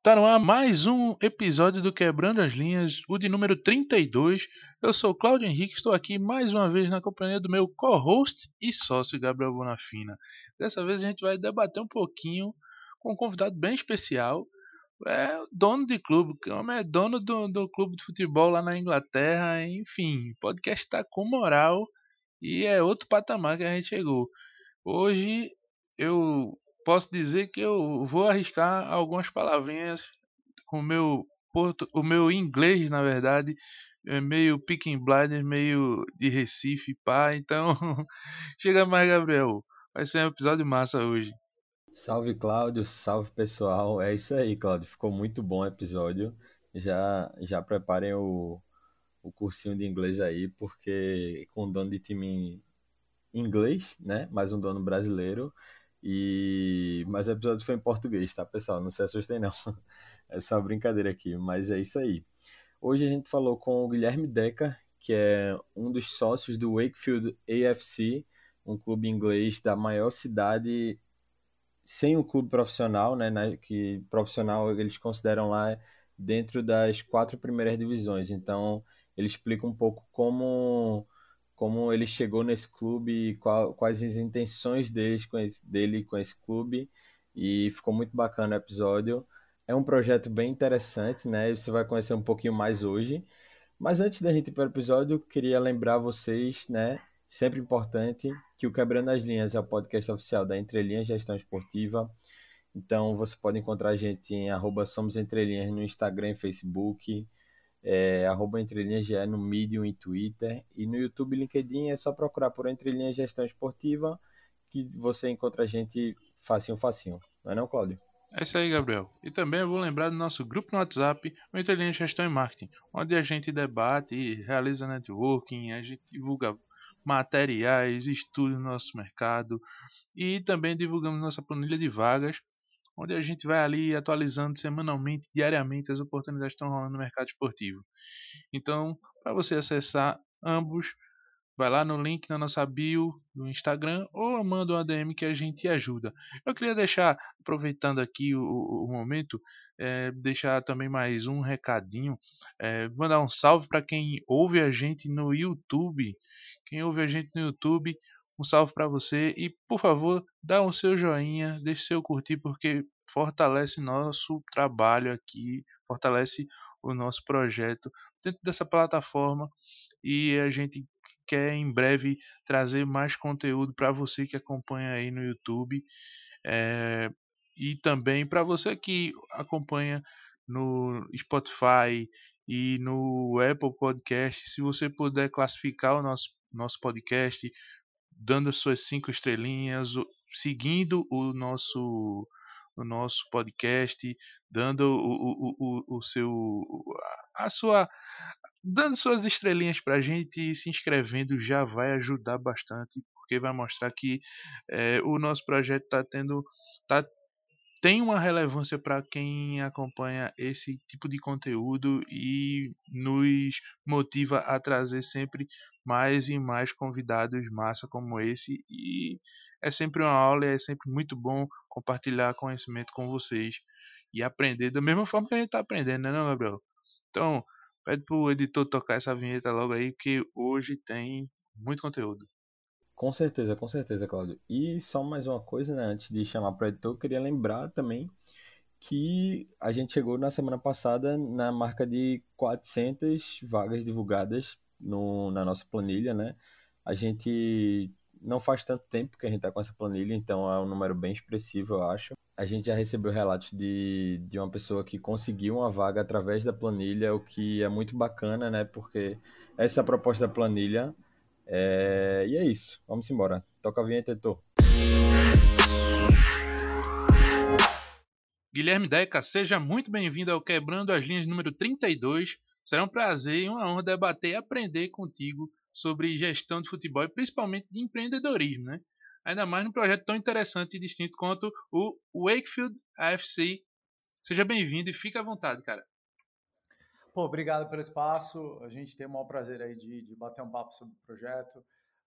Tá no ar mais um episódio do Quebrando as Linhas, o de número 32. Eu sou Claudio Henrique, estou aqui mais uma vez na companhia do meu co-host e sócio Gabriel Bonafina. Dessa vez a gente vai debater um pouquinho com um convidado bem especial. É dono de clube, o homem é dono do, do clube de futebol lá na Inglaterra, enfim, podcast está com moral e é outro patamar que a gente chegou. Hoje eu posso dizer que eu vou arriscar algumas palavrinhas com o meu porto, o meu inglês, na verdade, é meio picking blinder, meio de Recife, pá. Então, chega mais, Gabriel. Vai ser um episódio massa hoje. Salve, Cláudio. Salve, pessoal. É isso aí, Cláudio. Ficou muito bom o episódio. Já, já preparem o, o cursinho de inglês aí, porque com dono de time inglês, né? Mais um dono brasileiro. E mas o episódio foi em português, tá, pessoal? Não se assustem não. É só uma brincadeira aqui, mas é isso aí. Hoje a gente falou com o Guilherme Deca, que é um dos sócios do Wakefield AFC, um clube inglês da maior cidade sem um clube profissional, né, que profissional eles consideram lá dentro das quatro primeiras divisões. Então, ele explica um pouco como como ele chegou nesse clube, quais as intenções dele com, esse, dele com esse clube, e ficou muito bacana o episódio. É um projeto bem interessante, né? Você vai conhecer um pouquinho mais hoje. Mas antes da gente ir para o episódio, queria lembrar vocês, né? Sempre importante que o Quebrando as Linhas é o podcast oficial da Entrelinhas Gestão Esportiva. Então você pode encontrar a gente em arroba Somos Entrelinhas no Instagram e Facebook é, arroba Entrelinhas GE no Medium e Twitter. E no YouTube e LinkedIn é só procurar por Entrelinhas Gestão Esportiva que você encontra a gente facinho, facinho. Não é não, Cláudio? É isso aí, Gabriel. E também eu vou lembrar do nosso grupo no WhatsApp, o Entrelinhas Gestão e Marketing, onde a gente debate, realiza networking, a gente divulga materiais, estudos no nosso mercado e também divulgamos nossa planilha de vagas onde a gente vai ali atualizando semanalmente, diariamente as oportunidades que estão rolando no mercado esportivo. Então, para você acessar ambos, vai lá no link na nossa bio do Instagram ou manda um ADM que a gente ajuda. Eu queria deixar, aproveitando aqui o, o momento, é, deixar também mais um recadinho, é, mandar um salve para quem ouve a gente no YouTube. Quem ouve a gente no YouTube, um salve para você e, por favor, dá o um seu joinha, deixe seu curtir, porque fortalece nosso trabalho aqui, fortalece o nosso projeto dentro dessa plataforma e a gente quer em breve trazer mais conteúdo para você que acompanha aí no YouTube é, e também para você que acompanha no Spotify e no Apple Podcast. Se você puder classificar o nosso, nosso podcast dando suas cinco estrelinhas, seguindo o nosso o nosso podcast, dando o, o, o, o seu a sua dando suas estrelinhas para a gente e se inscrevendo já vai ajudar bastante porque vai mostrar que é, o nosso projeto está tendo tá tem uma relevância para quem acompanha esse tipo de conteúdo e nos motiva a trazer sempre mais e mais convidados massa como esse e é sempre uma aula e é sempre muito bom compartilhar conhecimento com vocês e aprender da mesma forma que a gente está aprendendo, né, não, Gabriel? Então, pede pro editor tocar essa vinheta logo aí, que hoje tem muito conteúdo. Com certeza, com certeza, Claudio. E só mais uma coisa, né? Antes de chamar para o editor, eu queria lembrar também que a gente chegou na semana passada na marca de 400 vagas divulgadas no, na nossa planilha, né? A gente não faz tanto tempo que a gente está com essa planilha, então é um número bem expressivo, eu acho. A gente já recebeu relatos de, de uma pessoa que conseguiu uma vaga através da planilha, o que é muito bacana, né? Porque essa é a proposta da planilha é... E é isso. Vamos embora. Toca a vinheta, editor. Guilherme Deca, seja muito bem-vindo ao Quebrando as Linhas número 32. Será um prazer e uma honra debater e aprender contigo sobre gestão de futebol e principalmente de empreendedorismo, né? Ainda mais num projeto tão interessante e distinto quanto o Wakefield AFC. Seja bem-vindo e fique à vontade, cara. Pô, obrigado pelo espaço. A gente tem o maior prazer aí de, de bater um papo sobre o projeto.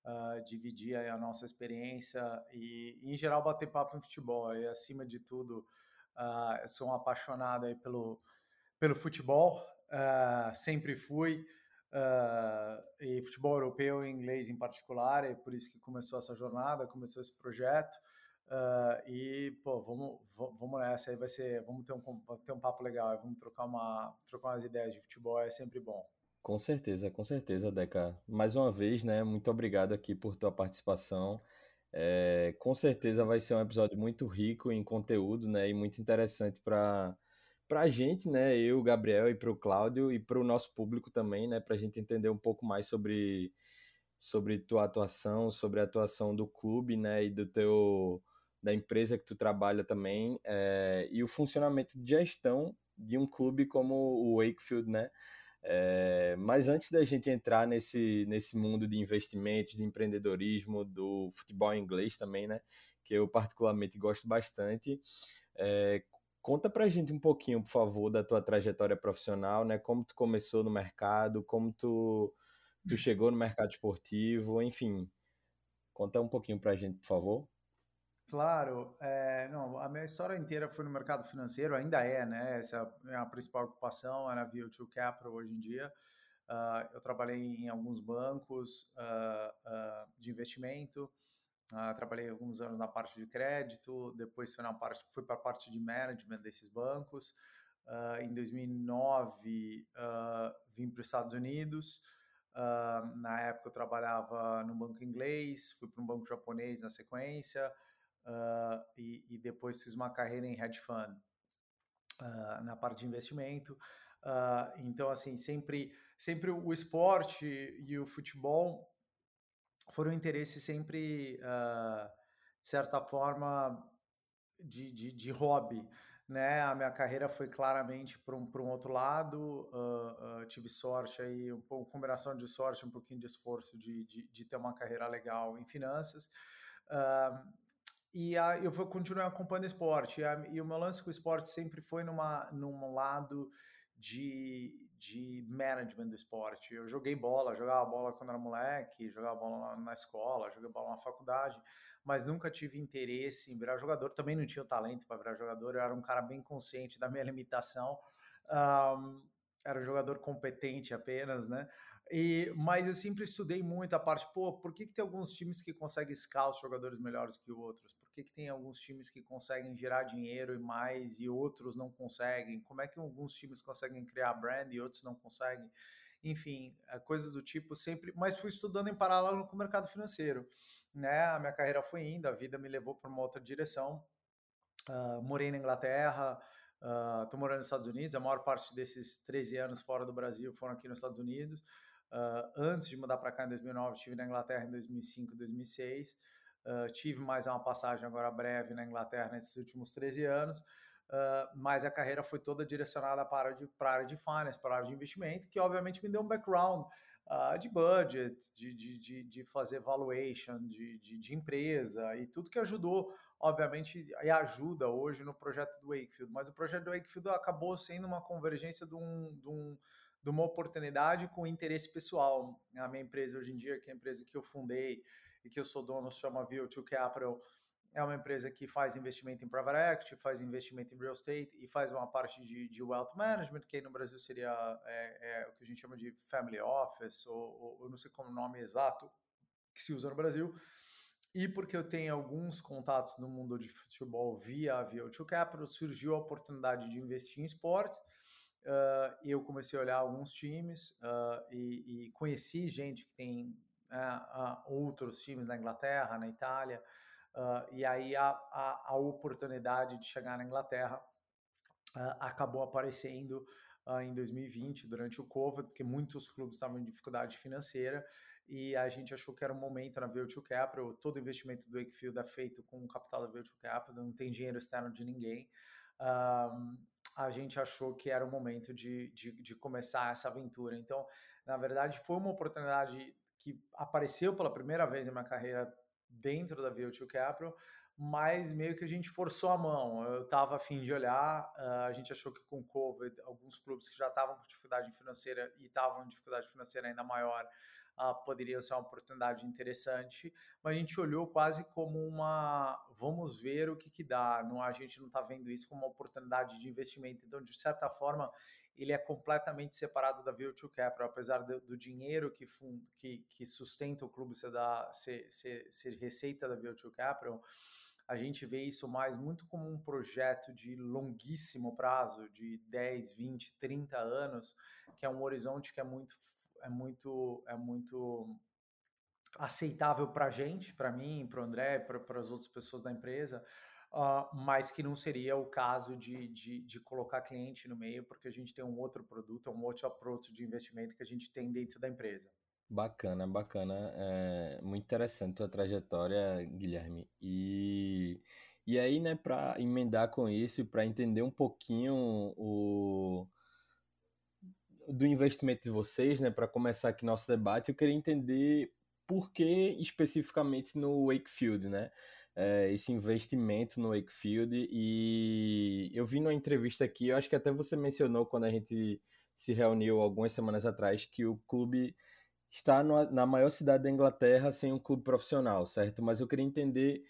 uh, dividir a nossa experiência e, em geral, bater papo em futebol. E, acima de tudo, uh, sou um apaixonado aí pelo, pelo futebol, uh, sempre fui. e futebol europeu inglês em particular, é por isso que começou essa jornada, começou esse projeto. E, pô, vamos, vamos nessa aí, vai ser, vamos ter um, ter um papo legal, vamos trocar, uma, trocar umas ideias de futebol, é sempre bom. Com certeza, com certeza, Deca. Mais uma vez, né? Muito obrigado aqui por tua participação. É, com certeza vai ser um episódio muito rico em conteúdo, né? E muito interessante para para a gente, né? Eu, Gabriel e para o Cláudio e para o nosso público também, né? Para a gente entender um pouco mais sobre sobre tua atuação, sobre a atuação do clube, né? E do teu da empresa que tu trabalha também é, e o funcionamento de gestão de um clube como o Wakefield, né? É, mas antes da gente entrar nesse, nesse mundo de investimentos, de empreendedorismo, do futebol inglês também, né? Que eu particularmente gosto bastante. É, conta pra gente um pouquinho, por favor, da tua trajetória profissional, né? Como tu começou no mercado, como tu, tu hum. chegou no mercado esportivo, enfim. Conta um pouquinho pra gente, por favor. Claro, é, não, a minha história inteira foi no mercado financeiro, ainda é, né? Essa é a principal ocupação, era o Capital hoje em dia. Uh, eu trabalhei em alguns bancos uh, uh, de investimento, trabalhei alguns anos na parte de crédito, depois fui, fui para a parte de management desses bancos. em 2009, vim para os Estados Unidos. na época, eu trabalhava no banco inglês, fui para um banco japonês na sequência uh, e, e, depois fiz uma carreira em hedge fund uh, na parte de investimento. Uh, então, assim, sempre, sempre o esporte e o futebol foram interesses sempre, de certa forma, de, de, de, hobby. Né? A minha carreira foi claramente para um, um outro lado. tive sorte aí, um pouco combinação de sorte, um pouquinho de esforço de, de, de ter uma carreira legal em finanças. Uh, e a, eu vou continuar acompanhando esporte. E, a, e, o meu lance com o esporte sempre foi numa, num lado de, de management do esporte. Eu joguei bola, jogava bola quando era moleque, jogava bola na, escola, joguei bola na faculdade, mas nunca tive interesse em virar jogador. Também não tinha o talento para virar jogador. Eu era um cara bem consciente da minha limitação. Um, era um jogador competente apenas, né? E, mas eu sempre estudei muito a parte, pô, por que, que tem alguns times que conseguem escalar os jogadores melhores que outros? Por que, que tem alguns times que conseguem gerar dinheiro e mais e outros não conseguem? Como é que alguns times conseguem criar brand e outros não conseguem? Enfim, é, coisas do tipo sempre, mas fui estudando em paralelo com o mercado financeiro, né? A minha carreira foi indo, a vida me levou para uma outra direção. Uh, morei na Inglaterra, estou uh, morando nos Estados Unidos, a maior parte desses 13 anos fora do Brasil foram aqui nos Estados Unidos. Uh, antes de mudar para cá em 2009, estive na Inglaterra em 2005 2006. Uh, tive mais uma passagem agora breve na Inglaterra nesses últimos 13 anos. Uh, mas a carreira foi toda direcionada para, a área de finance, para a área de investimento, que obviamente me deu um background uh, de budget, de, de, de, fazer valuation de, empresa e tudo que ajudou, obviamente, e ajuda hoje no projeto do Wakefield. Mas o projeto do Wakefield acabou sendo uma convergência de um, um de uma oportunidade com interesse pessoal. A minha empresa hoje em dia, que é a empresa que eu fundei e que eu sou dono, se chama View2 Capital, é uma empresa que faz investimento em private equity, faz investimento em real estate e faz uma parte de, de wealth management, que no Brasil seria é, é, o que a gente chama de family office, ou, ou não sei como o nome exato que se usa no Brasil. E porque eu tenho alguns contatos no mundo de futebol via a View2 Capital, surgiu a oportunidade de investir em esporte eu comecei a olhar alguns times uh, e, e, conheci gente que tem uh, outros times na Inglaterra, na Itália, e aí a, a, a, oportunidade de chegar na Inglaterra acabou aparecendo em 2020, durante o Covid, porque muitos clubes estavam em dificuldade financeira e a gente achou que era o momento na V2 Capital. Todo investimento do Wakefield é feito com o capital da V2 Capital, não tem dinheiro externo de ninguém. Um, a gente achou que era o momento de, de, de, começar essa aventura. Então, na verdade, foi uma oportunidade que apareceu pela primeira vez na minha carreira dentro da VO2 Capital, mas meio que a gente forçou a mão. Eu estava afim de olhar, uh, a gente achou que com o Covid, alguns clubes que já estavam com dificuldade financeira e estavam com dificuldade financeira ainda maior, uh, poderia ser uma oportunidade interessante, mas a gente olhou quase como uma, vamos ver o que que dá, não, a gente não está vendo isso como uma oportunidade de investimento, então de certa forma ele é completamente separado da Virtual Capital, apesar do, do dinheiro que, fund, que, que, sustenta o clube ser, da, ser, ser, ser receita da Virtual Capital, a gente vê isso mais muito como um projeto de longuíssimo prazo, de 10, 20, 30 anos, que é um horizonte que é muito é muito é muito aceitável para gente, para mim, para o André, para as outras pessoas da empresa, uh, mas que não seria o caso de, de, de, colocar cliente no meio, porque a gente tem um outro produto, um outro approach de investimento que a gente tem dentro da empresa. Bacana, bacana. É muito interessante a trajetória, Guilherme. E, e aí, né, para emendar com isso, para entender um pouquinho o do investimento de vocês, né, para começar aqui nosso debate, eu queria entender por que especificamente no Wakefield, né? É, esse investimento no Wakefield e eu vi numa entrevista aqui, eu acho que até você mencionou quando a gente se reuniu algumas semanas atrás que o clube está na maior cidade da Inglaterra sem um clube profissional, certo? Mas eu queria entender,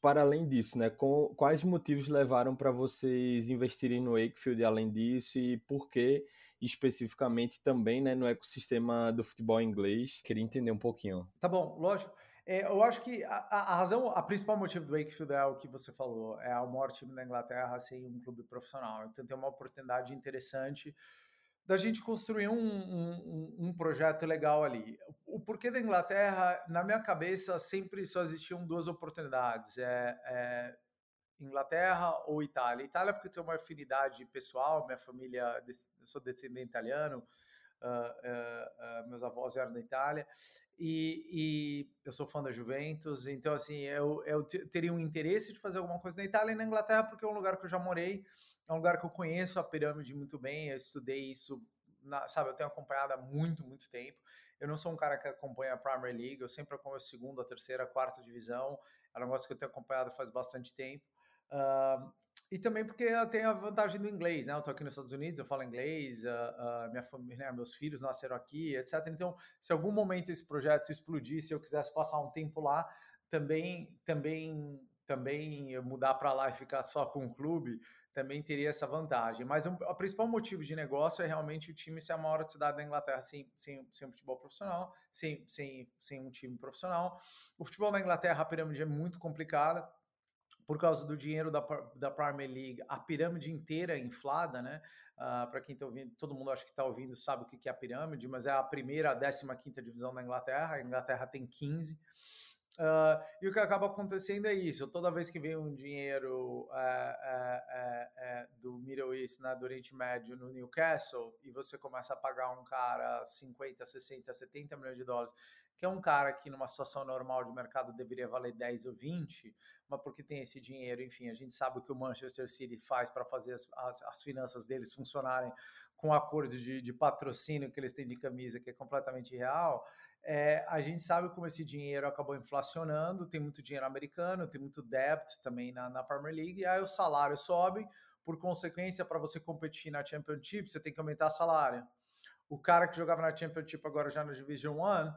para além disso, né, com, quais motivos levaram para vocês investirem no Wakefield além disso e por que especificamente também né, no ecossistema do futebol inglês? Queria entender um pouquinho. Tá bom, lógico. É, eu acho que a, a, razão, a principal motivo do Wakefield é o que você falou, é o maior time da Inglaterra sem um clube profissional. Então tem uma oportunidade interessante da gente construir um, um, um, projeto legal ali. O porquê da Inglaterra, na minha cabeça, sempre só existiam duas oportunidades: é, é Inglaterra ou Itália. Itália, porque eu tenho uma afinidade pessoal, minha família, eu sou descendente italiano, uh, uh, uh, meus avós eram da Itália, e, e, eu sou fã da Juventus, então, assim, eu, eu teria um interesse de fazer alguma coisa na Itália e na Inglaterra, porque é um lugar que eu já morei é um lugar que eu conheço a pirâmide muito bem, eu estudei isso, na, sabe, eu tenho acompanhado há muito, muito tempo. Eu não sou um cara que acompanha a Premier League, eu sempre acompanho a segunda, a terceira, a quarta divisão, é um negócio que eu tenho acompanhado faz bastante tempo. Uh, e também porque eu tenho a vantagem do inglês, né? Eu tô aqui nos Estados Unidos, eu falo inglês, uh, uh, minha família, né? meus filhos nasceram aqui, etc. Então, se algum momento esse projeto explodisse, eu quisesse passar um tempo lá, também, também, também mudar para lá e ficar só com o clube, também teria essa vantagem. Mas o, o, principal motivo de negócio é realmente o time ser a maior cidade da Inglaterra sem, sem, sem um futebol profissional, sem, sem, sem um time profissional. O futebol da Inglaterra, a pirâmide é muito complicada por causa do dinheiro da, da Premier League, a pirâmide inteira é inflada, né? Uh, ah, Para quem está ouvindo, todo mundo acho que está ouvindo sabe o que é a pirâmide, mas é a primeira, a 15 quinta divisão da Inglaterra. A Inglaterra tem 15. Uh, e o que acaba acontecendo é isso: toda vez que vem um dinheiro é, é, do Middle East, né, do Oriente Médio, no Newcastle, e você começa a pagar um cara 50, 60, 70 milhões de dólares, que é um cara que numa situação normal de mercado deveria valer 10 ou 20, mas porque tem esse dinheiro, enfim, a gente sabe o que o Manchester City faz para fazer as, as, as, finanças deles funcionarem com o acordo de, de patrocínio que eles têm de camisa, que é completamente real é, a gente sabe como esse dinheiro acabou inflacionando, tem muito dinheiro americano, tem muito debt também na, na Premier League, e aí o salário sobe, por consequência, para você competir na Championship, você tem que aumentar o salário. O cara que jogava na Championship agora já na Division 1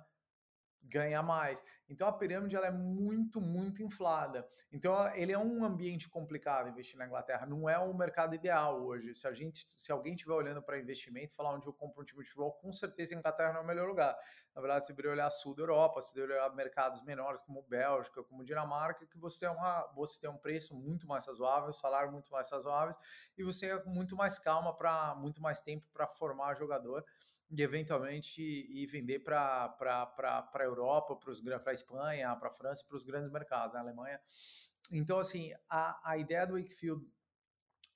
ganha mais. Então a pirâmide ela é muito, muito inflada. Então ele é um ambiente complicado investir na Inglaterra. Não é o mercado ideal hoje. Se a gente, se alguém estiver olhando para investimento, falar onde eu compro um time de futebol, com certeza a Inglaterra não é o melhor lugar. Na verdade, se vier olhar sul da Europa, se vier olhar mercados menores como Bélgica, como Dinamarca, que você tem uma, você tem um preço muito mais razoável, salário muito mais razoáveis e você é muito mais calma para muito mais tempo para formar jogador e eventualmente ir vender para a Europa, para a Espanha, para a França, para os grandes mercados, na né? Alemanha. Então, assim, a, a ideia do Wakefield,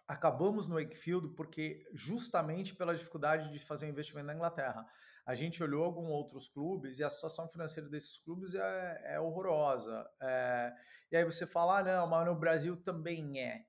acabamos no Wakefield porque justamente pela dificuldade de fazer um investimento na Inglaterra. A gente olhou alguns outros clubes e a situação financeira desses clubes é, é horrorosa. É, e aí você fala, ah, não, mas no Brasil também é.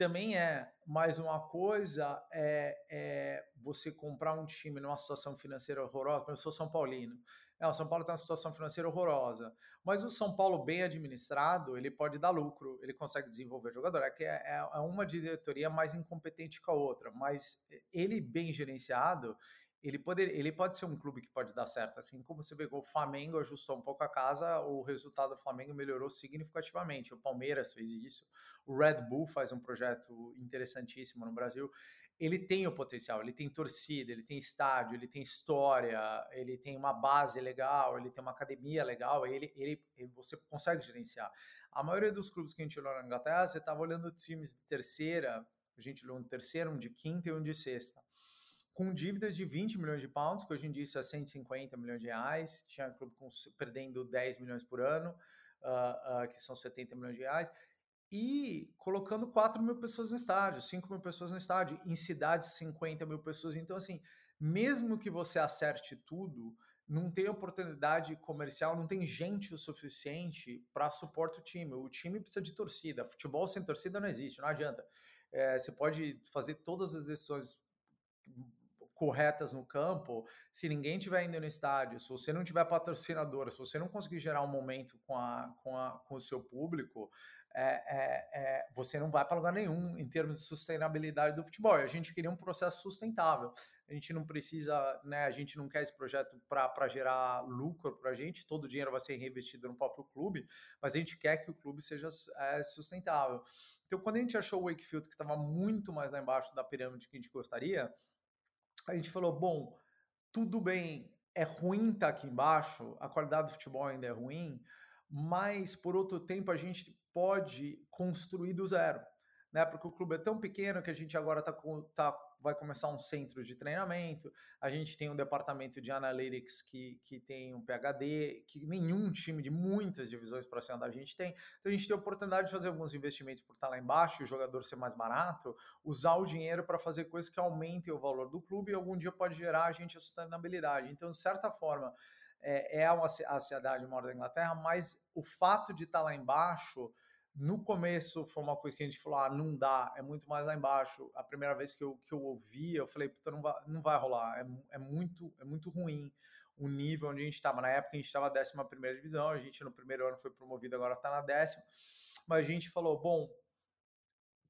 Também é, mas uma coisa é, é, você comprar um time numa situação financeira horrorosa, eu sou São Paulino. É, o São Paulo tem uma situação financeira horrorosa, mas o São Paulo bem administrado, ele pode dar lucro, ele consegue desenvolver jogador. É que é, é, é uma diretoria mais incompetente que a outra, mas ele bem gerenciado, ele pode, ele pode ser um clube que pode dar certo. Assim como você vê o Flamengo ajustou um pouco a casa, o resultado do Flamengo melhorou significativamente. O Palmeiras fez isso, o Red Bull faz um projeto interessantíssimo no Brasil. Ele tem o potencial, ele tem torcida, ele tem estádio, ele tem história, ele tem uma base legal, ele tem uma academia legal, ele, ele, ele você consegue gerenciar. A maioria dos clubes que a gente olhou na Inglaterra, você estava olhando times de terceira, a gente olhou um terceiro, um de quinta e um de sexta com dívidas de 20 milhões de pounds, que hoje em dia isso é 150 milhões de reais, tinha clube com, perdendo 10 milhões por ano, uh, uh, que são 70 milhões de reais, e colocando 4 mil pessoas no estádio, 5 mil pessoas no estádio, em cidades 50 mil pessoas. Então, assim, mesmo que você acerte tudo, não tem oportunidade comercial, não tem gente o suficiente para suportar o time. O time precisa de torcida. Futebol sem torcida não existe, não adianta. É, você pode fazer todas as decisões corretas no campo, se ninguém tiver indo no estádio, se você não tiver patrocinador, se você não conseguir gerar um momento com, a, com, a, com o seu público, é, é, é, você não vai para lugar nenhum em termos de sustentabilidade do futebol. A gente queria um processo sustentável. A gente não precisa, né? A gente não quer esse projeto para gerar lucro para a gente. Todo o dinheiro vai ser reinvestido no próprio clube, mas a gente quer que o clube seja é, sustentável. Então, quando a gente achou o Wakefield que estava muito mais lá embaixo da pirâmide que a gente gostaria, a gente falou, bom, tudo bem, é ruim estar tá aqui embaixo, a qualidade do futebol ainda é ruim, mas por outro tempo a gente pode construir do zero, né? Porque o clube é tão pequeno que a gente agora está tá vai começar um centro de treinamento, a gente tem um departamento de analytics que, que tem um PHD, que nenhum time de muitas divisões para cima da gente tem. Então a gente tem a oportunidade de fazer alguns investimentos por estar lá embaixo, o jogador ser mais barato, usar o dinheiro para fazer coisas que aumentem o valor do clube e algum dia pode gerar a gente a sustentabilidade. Então, de certa forma, é, é a cidade maior da Inglaterra, mas o fato de estar lá embaixo no começo foi uma coisa que a gente falou, ah, não dá, é muito mais lá embaixo. A primeira vez que eu, que eu ouvi, eu falei, puta, não vai, não vai rolar, é, é, muito, é muito ruim o nível onde a gente estava. Na época a gente estava na 11 primeira divisão, a gente no primeiro ano foi promovido, agora está na décima. Mas a gente falou, bom,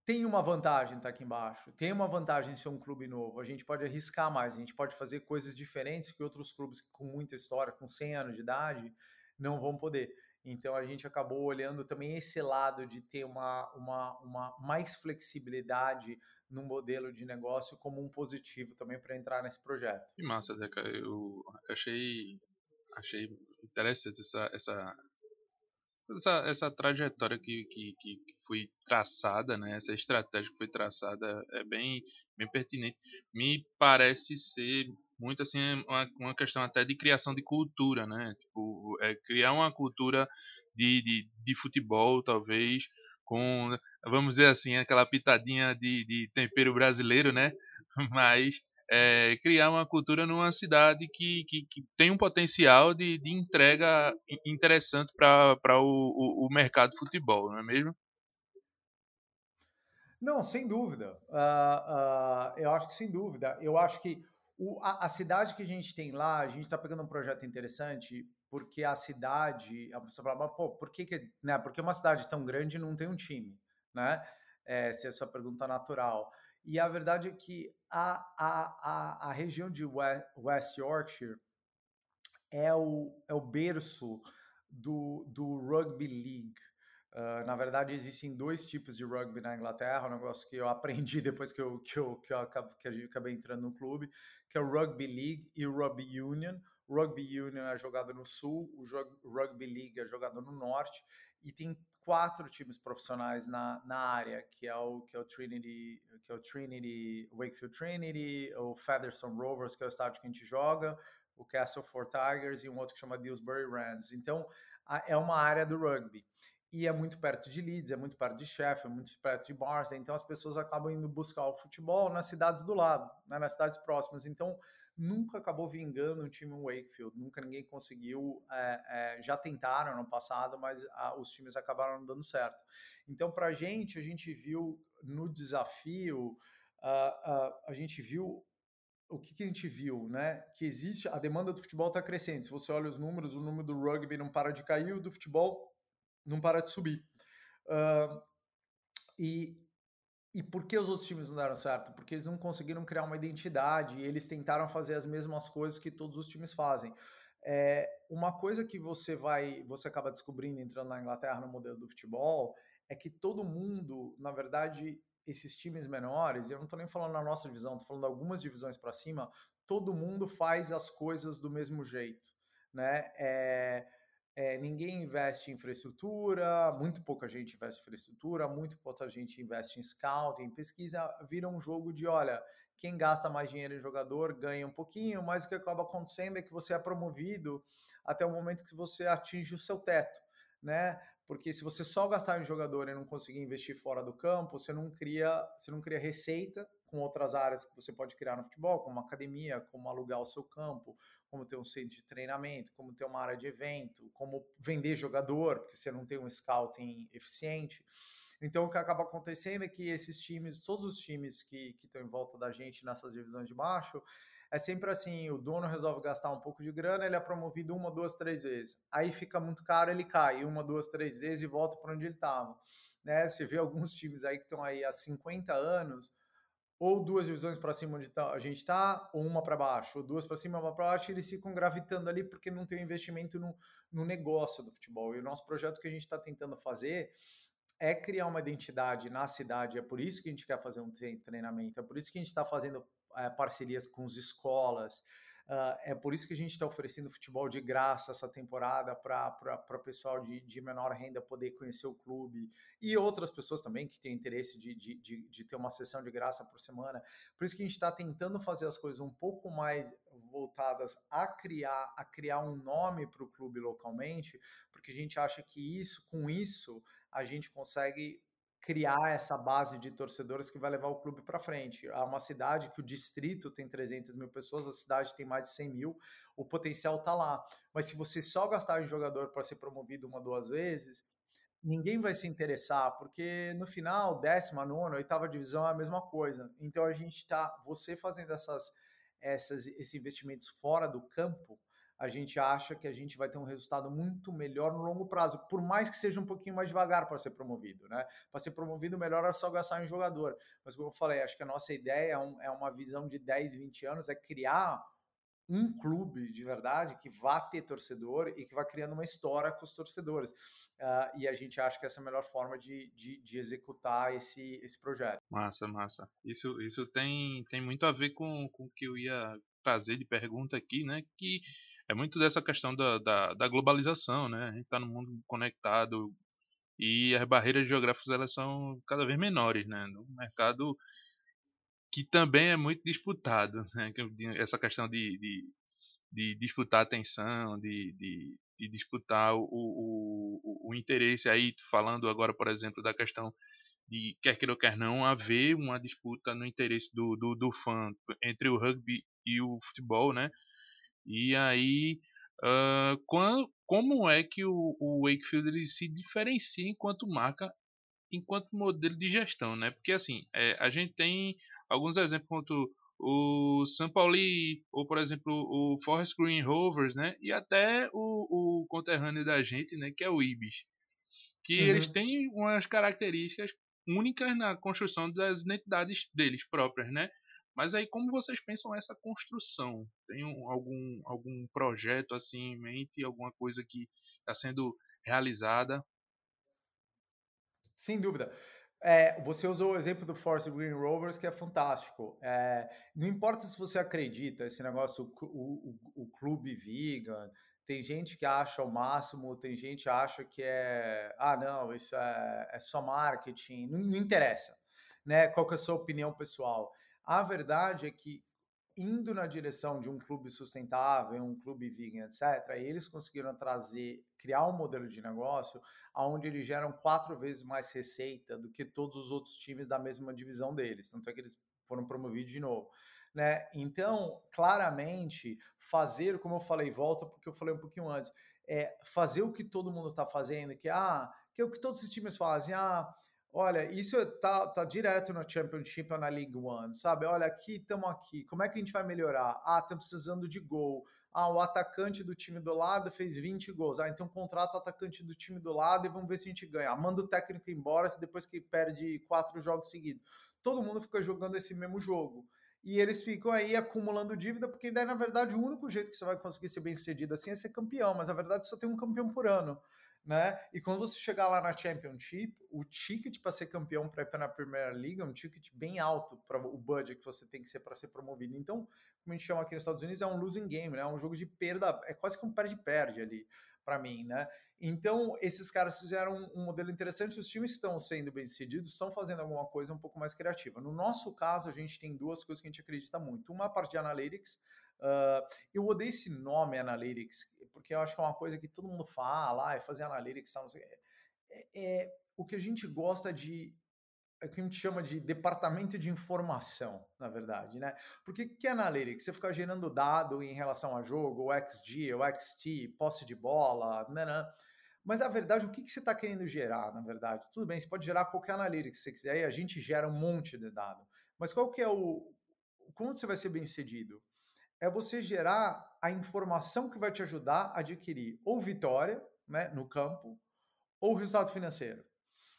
tem uma vantagem estar tá aqui embaixo, tem uma vantagem ser um clube novo, a gente pode arriscar mais, a gente pode fazer coisas diferentes que outros clubes com muita história, com 100 anos de idade, não vão poder. Então a gente acabou olhando também esse lado de ter uma, uma, uma mais flexibilidade no modelo de negócio como um positivo também para entrar nesse projeto. Que massa, Deca. Eu achei, achei interessante essa, essa, essa, essa trajetória que, que, que foi traçada, né? essa estratégia que foi traçada é bem, bem pertinente. Me parece ser muito assim uma, uma questão até de criação de cultura, né? Tipo, é criar uma cultura de, de, de futebol, talvez, com, vamos dizer assim, aquela pitadinha de, de tempero brasileiro, né? Mas é, criar uma cultura numa cidade que, que, que tem um potencial de, de entrega interessante para o, o, o mercado de futebol, não é mesmo? Não, sem dúvida. Uh, uh, eu acho que sem dúvida. Eu acho que o, a, a, cidade que a gente tem lá, a gente está pegando um projeto interessante, porque a cidade, a pessoa fala, pô, por que, que né? Porque uma cidade tão grande não tem um time, né? É, se é a sua pergunta natural. E a verdade é que a, a, a, a região de West Yorkshire é o, é o berço do, do Rugby League. Uh, na verdade, existem dois tipos de rugby na Inglaterra, um negócio que eu aprendi depois que eu, que eu, que eu, acabei, que eu acabei entrando no clube, que é o Rugby League e o Rugby Union. O Rugby Union é jogado no sul, o Rugby League é jogado no norte, e tem quatro times profissionais na, na área, que é o que é o Trinity, que é o Trinity, Wakefield Trinity, o Featherstone Rovers, que é o estádio que a gente joga, o Castleford Tigers e um outro que chama Dewsbury Rams. Então, é uma área do rugby e é muito perto de Leeds, é muito perto de Sheffield, é muito perto de Barnsley, então as pessoas acabam indo buscar o futebol nas cidades do lado, né, nas cidades próximas. Então, nunca acabou vingando um time Wakefield, nunca ninguém conseguiu, é, é, já tentaram no passado, mas a, os times acabaram não dando certo. Então, para a gente, a gente viu no desafio, uh, uh, a gente viu o que, que, a gente viu, né? Que existe a demanda do futebol está crescendo. Se você olha os números, o número do rugby não para de cair, o do futebol não para de subir. Uh, e, e por que os outros times não deram certo? Porque eles não conseguiram criar uma identidade e eles tentaram fazer as mesmas coisas que todos os times fazem. É, uma coisa que você vai, você acaba descobrindo entrando na Inglaterra no modelo do futebol é que todo mundo, na verdade, esses times menores, eu não estou nem falando na nossa divisão, estou falando algumas divisões para cima, todo mundo faz as coisas do mesmo jeito, né? É, é, ninguém investe em infraestrutura, muito pouca gente investe em infraestrutura, muito pouca gente investe em scouting, em pesquisa, vira um jogo de, olha, quem gasta mais dinheiro em jogador ganha um pouquinho, mas o que acaba acontecendo é que você é promovido até o momento que você atinge o seu teto, né? porque se você só gastar em jogador e não conseguir investir fora do campo, você não cria, você não cria receita com outras áreas que você pode criar no futebol, como academia, como alugar o seu campo, como ter um centro de treinamento, como ter uma área de evento, como vender jogador, porque você não tem um scouting eficiente. Então, o que acaba acontecendo é que esses times, todos os times que, que estão em volta da gente nessas divisões de baixo, é sempre assim: o dono resolve gastar um pouco de grana, ele é promovido uma, duas, três vezes. Aí fica muito caro, ele cai uma, duas, três vezes e volta para onde ele estava. Né? Você vê alguns times aí que estão aí há 50 anos, ou duas divisões para cima onde tá, a gente está, ou uma para baixo, ou duas para cima, uma para baixo, e eles ficam gravitando ali porque não tem investimento no, no negócio do futebol. E o nosso projeto que a gente está tentando fazer é criar uma identidade na cidade, é por isso que a gente quer fazer um treinamento, é por isso que a gente está fazendo é, parcerias com as escolas. Uh, é por isso que a gente está oferecendo futebol de graça essa temporada para o pessoal de, de, menor renda poder conhecer o clube e outras pessoas também que têm interesse de, de, de, de ter uma sessão de graça por semana. Por isso que a gente está tentando fazer as coisas um pouco mais voltadas a criar, a criar um nome para o clube localmente, porque a gente acha que isso, com isso, a gente consegue criar essa base de torcedores que vai levar o clube para frente. É uma cidade que o distrito tem 300 mil pessoas, a cidade tem mais de 100 mil, o potencial está lá. Mas se você só gastar em jogador para ser promovido uma, duas vezes, ninguém vai se interessar, porque no final, décima, nona, oitava divisão é a mesma coisa. Então a gente está, você fazendo essas, essas, esses investimentos fora do campo, a gente acha que a gente vai ter um resultado muito melhor no longo prazo, por mais que seja um pouquinho mais devagar para ser promovido, né? Para ser promovido, melhor é só gastar em jogador. Mas como eu falei, acho que a nossa ideia é, é uma visão de 10, 20 anos, é criar um clube de verdade que vá ter torcedor e que vá criando uma história com os torcedores. Uh, e a gente acha que essa é a melhor forma de, de, de, executar esse, esse projeto. Massa, massa. Isso, isso tem, tem muito a ver com, com o que eu ia trazer de pergunta aqui, né? Que é muito dessa questão da, da, da globalização, né? A gente está no mundo conectado e as barreiras geográficas elas são cada vez menores, né? No mercado que também é muito disputado, né? Essa questão de, de, de disputar atenção, de, de, de disputar o, o, o, interesse aí, falando agora, por exemplo, da questão de quer queira ou quer não haver uma disputa no interesse do, do, do fã entre o rugby e o futebol, né? E aí, uh, quando, como é que o, o Wakefield ele se diferencia enquanto marca, enquanto modelo de gestão, né? Porque assim, é, a gente tem alguns exemplos quanto o São Paulo ou por exemplo o Forest Green Rovers, né? E até o, o conterrâneo da gente, né? Que é o Ibis, que uhum. eles têm umas características únicas na construção das identidades deles próprias, né? Mas aí como vocês pensam essa construção? Tem um, algum, algum projeto assim em mente, alguma coisa que está sendo realizada? Sem dúvida. É, você usou o exemplo do Force Green Rovers, que é fantástico. É, não importa se você acredita, esse negócio, o, o, o, clube vegan, tem gente que acha o máximo, tem gente que acha que é, ah, não, isso é, é só marketing, não, não interessa, né? Qual que é a sua opinião pessoal? A verdade é que indo na direção de um clube sustentável, um clube vegan, etc., eles conseguiram trazer, criar um modelo de negócio onde eles geram quatro vezes mais receita do que todos os outros times da mesma divisão deles. Tanto é que eles foram promovidos de novo. Né? Então, claramente, fazer, como eu falei, volta porque eu falei um pouquinho antes, é fazer o que todo mundo está fazendo, que, ah, que é o que todos os times fazem, ah, Olha, isso tá, tá direto no Championship ou na League One, sabe? Olha, aqui estamos aqui. Como é que a gente vai melhorar? Ah, estamos precisando de gol. Ah, o atacante do time do lado fez 20 gols. Ah, então contrata o atacante do time do lado e vamos ver se a gente ganha. Manda o técnico embora depois que perde quatro jogos seguidos. Todo mundo fica jogando esse mesmo jogo. E eles ficam aí acumulando dívida, porque daí, na verdade, o único jeito que você vai conseguir ser bem sucedido assim é ser campeão. Mas, na verdade, só tem um campeão por ano né? E quando você chegar lá na Championship, o ticket para ser campeão para ir para a Primeira Liga é um ticket bem alto para o budget que você tem que ser para ser promovido. Então, como a gente chama aqui nos Estados Unidos, é um losing game, né? É um jogo de perda, é quase que um perde-perde ali para mim, né? Então, esses caras fizeram um, modelo interessante, os times estão sendo bem decididos, estão fazendo alguma coisa um pouco mais criativa. No nosso caso, a gente tem duas coisas que a gente acredita muito. Uma, a parte de analytics, Uh, eu odeio esse nome Analytics, porque eu acho que é uma coisa que todo mundo fala, é fazer Analytics, não sei, é, é, o que a gente gosta de, é o que a gente chama de departamento de informação, na verdade, né? Porque que é Analytics? Você ficar gerando dado em relação a jogo, o XG, o XT, posse de bola, né, né? Mas, na verdade, o que, que você está querendo gerar, na verdade? Tudo bem, você pode gerar qualquer Analytics que você quiser, e a gente gera um monte de dado. Mas qual que é o... Como você vai ser bem sucedido? É você gerar a informação que vai te ajudar a adquirir ou vitória né, no campo ou resultado financeiro.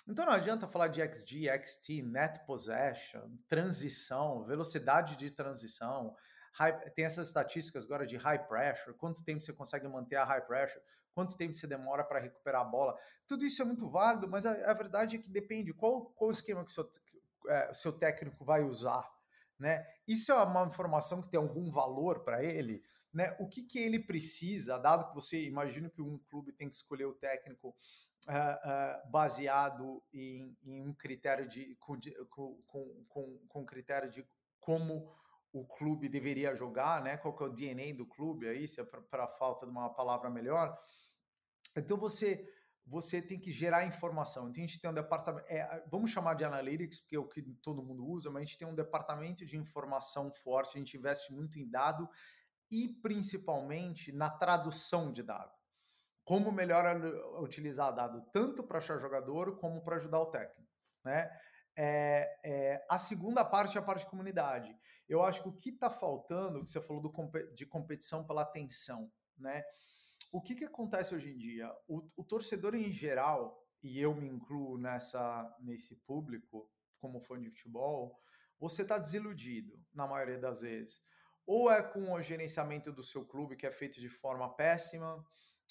Então não adianta falar de XG, XT, net possession, transição, velocidade de transição. High, tem essas estatísticas agora de high pressure, quanto tempo você consegue manter a high pressure, quanto tempo você demora para recuperar a bola. Tudo isso é muito válido, mas a, a verdade é que depende qual, qual esquema que o seu, é, seu técnico vai usar né? Isso é uma informação que tem algum valor para ele, né? O que, que ele precisa, dado que você imagina que um clube tem que escolher o técnico uh, uh, baseado em, em, um critério de com, com, com, com critério de como o clube deveria jogar, né? Qual que é o DNA do clube aí, se é para falta de uma palavra melhor. Então você você tem que gerar informação. Então a gente tem um departamento, é, vamos chamar de analytics, porque é o que todo mundo usa, mas a gente tem um departamento de informação forte, a gente investe muito em dado e principalmente na tradução de dado. Como melhor utilizar dado tanto para achar jogador como para ajudar o técnico, né? É, é, a segunda parte é a parte de comunidade. Eu acho que o que está faltando, que você falou do, de competição pela atenção, né? O que, que acontece hoje em dia? O, o torcedor em geral, e eu me incluo nessa nesse público, como fã de futebol, você está desiludido na maioria das vezes. Ou é com o gerenciamento do seu clube que é feito de forma péssima,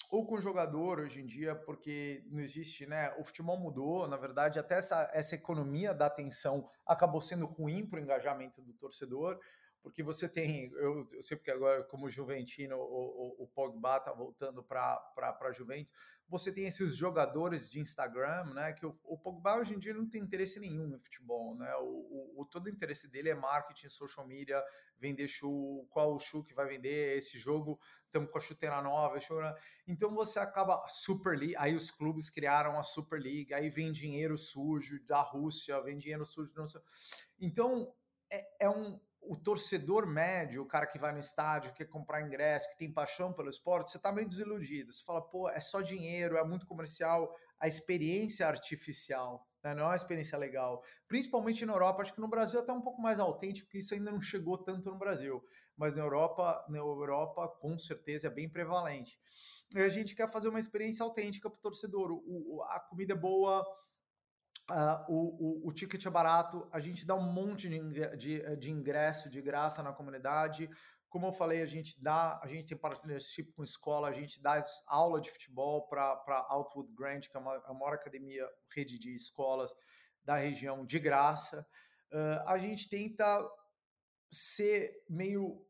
ou com o jogador hoje em dia, porque não existe, né? O futebol mudou, na verdade, até essa, essa economia da atenção acabou sendo ruim para o engajamento do torcedor porque você tem, eu, eu sei porque agora, como Juventino, o, o, o Pogba tá voltando para a Juventus, você tem esses jogadores de Instagram, né? Que o, o, Pogba hoje em dia não tem interesse nenhum no futebol, né? O, o, todo o interesse dele é marketing, social media, vender shoe, qual o shoe que vai vender, esse jogo, estamos com a chuteira nova, show, né? então você acaba Super League, aí os clubes criaram a Super League, aí vem dinheiro sujo da Rússia, vem dinheiro sujo, não sei. Então é, é um o torcedor médio, o cara que vai no estádio, quer comprar ingresso, que tem paixão pelo esporte, você está meio desiludido. Você fala, pô, é só dinheiro, é muito comercial, a experiência artificial, né? não é uma experiência legal. Principalmente na Europa, acho que no Brasil é até um pouco mais autêntico, porque isso ainda não chegou tanto no Brasil. Mas na Europa, na Europa com certeza é bem prevalente. E a gente quer fazer uma experiência autêntica para o torcedor. A comida é boa, Uh, o, o, o, ticket é barato, a gente dá um monte de, de, de, ingresso de graça na comunidade. Como eu falei, a gente dá, a gente tem partnership com escola, a gente dá aula de futebol para Outwood Grant, que é uma, a maior academia, rede de escolas da região, de graça. Uh, a gente tenta ser meio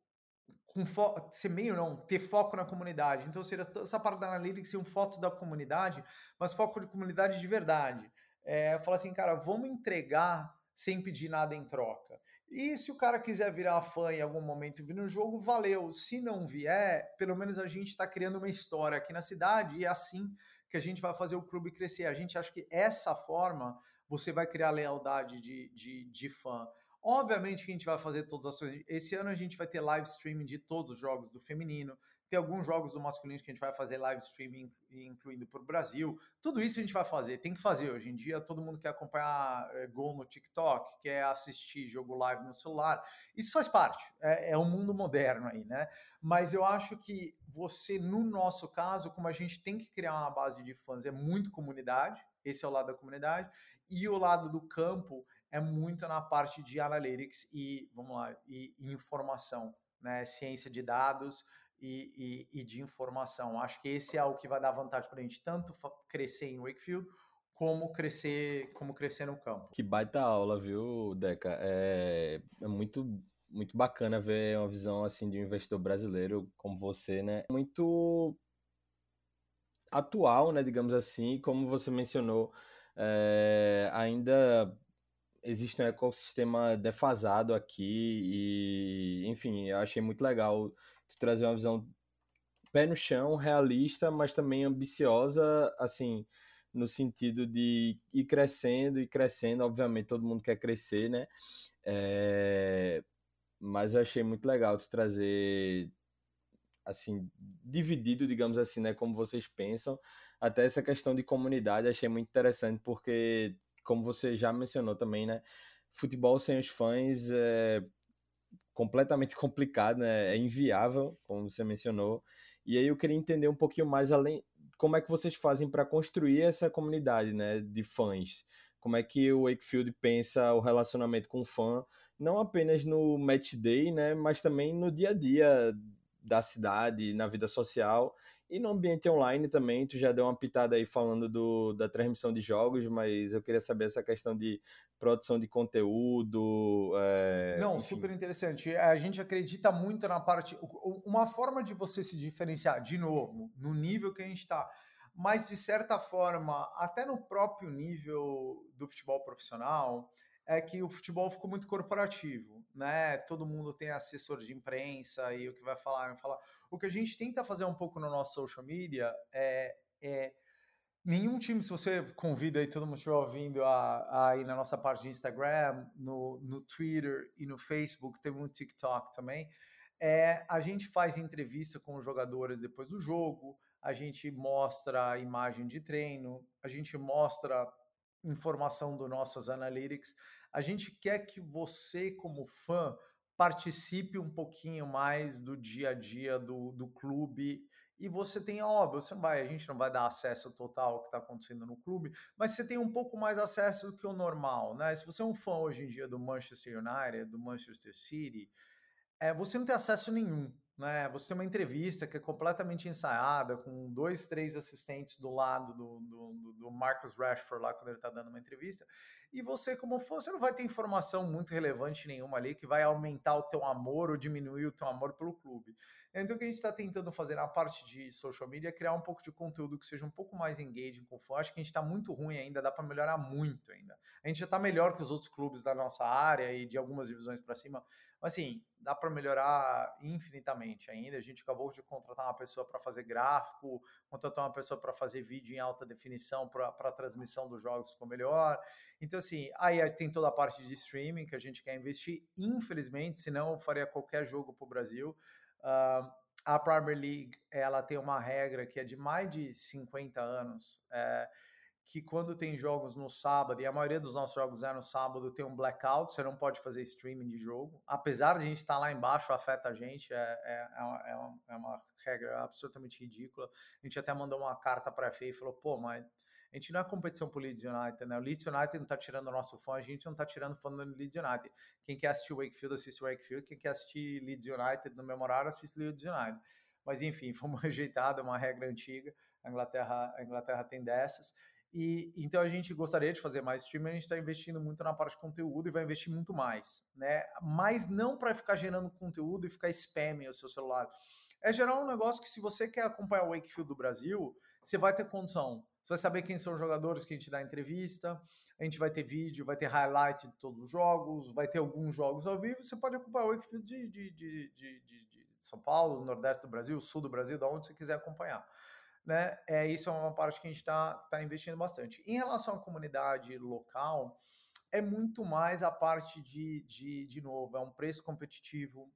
com ser meio não, ter foco na comunidade. Então, seria essa parte da analytics ser um foto da comunidade, mas foco de comunidade de verdade é, falar assim, cara, vamos entregar sem pedir nada em troca. E se o cara quiser virar fã em algum momento e vir no jogo, valeu. Se não vier, pelo menos a gente está criando uma história aqui na cidade e é assim que a gente vai fazer o clube crescer. A gente acha que essa forma você vai criar lealdade de, de, de fã. Obviamente que a gente vai fazer todas as ações. Esse ano a gente vai ter live streaming de todos os jogos do feminino. Tem alguns jogos do masculino que a gente vai fazer live streaming, incluindo para o Brasil. Tudo isso a gente vai fazer, tem que fazer. Hoje em dia, todo mundo quer acompanhar é, gol no TikTok, quer assistir jogo live no celular. Isso faz parte, é, é um mundo moderno aí, né? Mas eu acho que você, no nosso caso, como a gente tem que criar uma base de fãs, é muito comunidade, esse é o lado da comunidade, e o lado do campo é muito na parte de analytics e, vamos lá, e, informação, né? Ciência de dados, e, e, e, de informação. Acho que esse é o que vai dar vantagem para a gente tanto crescer em Wakefield como crescer, como crescer no campo. Que baita aula, viu, Deca? É, é muito muito bacana ver uma visão assim de um investidor brasileiro como você, né? Muito atual, né, digamos assim, como você mencionou, é, ainda existe um ecossistema defasado aqui e, enfim, eu achei muito legal tu trazer uma visão pé no chão, realista, mas também ambiciosa, assim, no sentido de ir crescendo e crescendo. Obviamente, todo mundo quer crescer, né? É... Mas eu achei muito legal tu trazer, assim, dividido, digamos assim, né? Como vocês pensam. Até essa questão de comunidade, achei muito interessante, porque, como você já mencionou também, né? Futebol sem os fãs é completamente complicado, né? É inviável, como você mencionou. E aí eu queria entender um pouquinho mais além como é que vocês fazem para construir essa comunidade, né, de fãs. Como é que o Wakefield pensa o relacionamento com o fã, não apenas no match day, né, mas também no dia a dia da cidade, na vida social e no ambiente online também, tu já deu uma pitada aí falando do, da transmissão de jogos, mas eu queria saber essa questão de produção de conteúdo. É, Não, enfim. super interessante. A gente acredita muito na parte. Uma forma de você se diferenciar, de novo, no nível que a gente está, mas de certa forma, até no próprio nível do futebol profissional, é que o futebol ficou muito corporativo, né? Todo mundo tem assessor de imprensa e o que vai falar, vai falar. O que a gente tenta fazer um pouco no nosso social media é, é nenhum time, se você convida aí todo mundo estiver ouvindo aí na nossa parte de Instagram, no, no Twitter e no Facebook, tem um TikTok também, é, a gente faz entrevista com os jogadores depois do jogo, a gente mostra a imagem de treino, a gente mostra informação dos nossos analytics. A gente quer que você, como fã, participe um pouquinho mais do dia a dia do, do clube e você tem, óbvio, você vai, a gente não vai dar acesso total ao que está acontecendo no clube, mas você tem um pouco mais acesso do que o normal, né? Se você é um fã hoje em dia do Manchester United, do Manchester City, é, você não tem acesso nenhum, né? Você tem uma entrevista que é completamente ensaiada, com dois, três assistentes do lado do, do, do Marcus Rashford lá quando ele está dando uma entrevista, e você, como fã, você não vai ter informação muito relevante nenhuma ali que vai aumentar o teu amor ou diminuir o teu amor pelo clube. Então, o que a gente está tentando fazer na parte de social media é criar um pouco de conteúdo que seja um pouco mais engaging com o fã. Acho que a gente está muito ruim ainda, dá para melhorar muito ainda. A gente já está melhor que os outros clubes da nossa área e de algumas divisões para cima, mas assim, dá para melhorar infinitamente ainda. A gente acabou de contratar uma pessoa para fazer gráfico, contratar uma pessoa para fazer vídeo em alta definição para a transmissão dos jogos ficou melhor. Então, assim, aí tem toda a parte de streaming que a gente quer investir. Infelizmente, senão eu faria qualquer jogo para o Brasil. Uh, a Premier League ela tem uma regra que é de mais de 50 anos, é, que quando tem jogos no sábado, e a maioria dos nossos jogos é no sábado, tem um blackout, você não pode fazer streaming de jogo. Apesar de a gente estar tá lá embaixo, afeta a gente, é, é, é, uma, é, é uma regra absolutamente ridícula. A gente até mandou uma carta para a FA e falou, pô, mas a gente não é competição pro Leeds United, né? O Leeds United não tá tirando o nosso fã, a gente não tá tirando fã do Leeds United. Quem quer assistir Wakefield, assiste Wakefield. Quem quer assistir Leeds United no mesmo horário, assiste Leeds United. Mas enfim, fomos rejeitados, é uma regra antiga. A Inglaterra, a Inglaterra tem dessas. E então a gente gostaria de fazer mais streaming, a gente está investindo muito na parte de conteúdo e vai investir muito mais, né? Mas não para ficar gerando conteúdo e ficar spamming o seu celular. É gerar um negócio que se você quer acompanhar o Wakefield do Brasil, você vai ter condição. Você vai saber quem são os jogadores que a gente dá entrevista, a gente vai ter vídeo, vai ter highlight de todos os jogos, vai ter alguns jogos ao vivo. Você pode acompanhar o Wakefield de, de, de, de, de São Paulo, Nordeste do Brasil, Sul do Brasil, da onde você quiser acompanhar. Né? É, isso é uma parte que a gente está tá investindo bastante. Em relação à comunidade local, é muito mais a parte de, de, de novo, é um preço competitivo,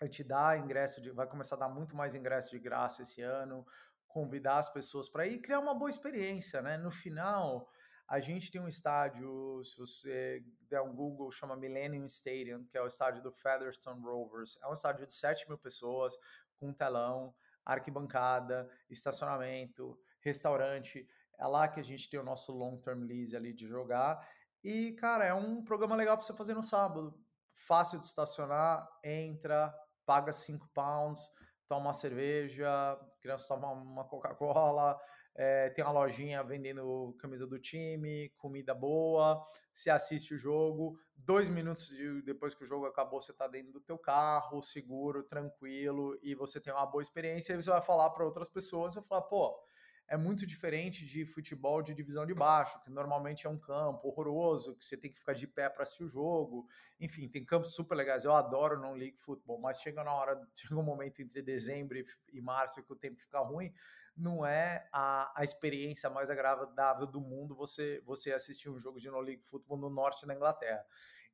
a gente dá ingresso, de, vai começar a dar muito mais ingresso de graça esse ano, convidar as pessoas para ir, criar uma boa experiência, né? No final, a gente tem um estádio, se você der um Google, chama Millennium Stadium, que é o estádio do Featherstone Rovers. É um estádio de 7 mil pessoas, com telão, arquibancada, estacionamento, restaurante. É lá que a gente tem o nosso long-term lease ali de jogar. E, cara, é um programa legal para você fazer no sábado. Fácil de estacionar, entra, paga 5 pounds, toma uma cerveja, criança toma uma Coca-Cola, é, tem uma lojinha vendendo camisa do time, comida boa, você assiste o jogo, dois minutos de, depois que o jogo acabou, você está dentro do teu carro, seguro, tranquilo, e você tem uma boa experiência, e você vai falar para outras pessoas, vai falar, pô, é muito diferente de futebol de divisão de baixo, que normalmente é um campo horroroso, que você tem que ficar de pé para assistir o jogo. Enfim, tem campos super legais. Eu adoro não league futebol, mas chega na hora, chega um momento entre dezembro e março que o tempo fica ruim, não é a, a experiência mais agradável do mundo você você assistir um jogo de no league futebol no norte da Inglaterra.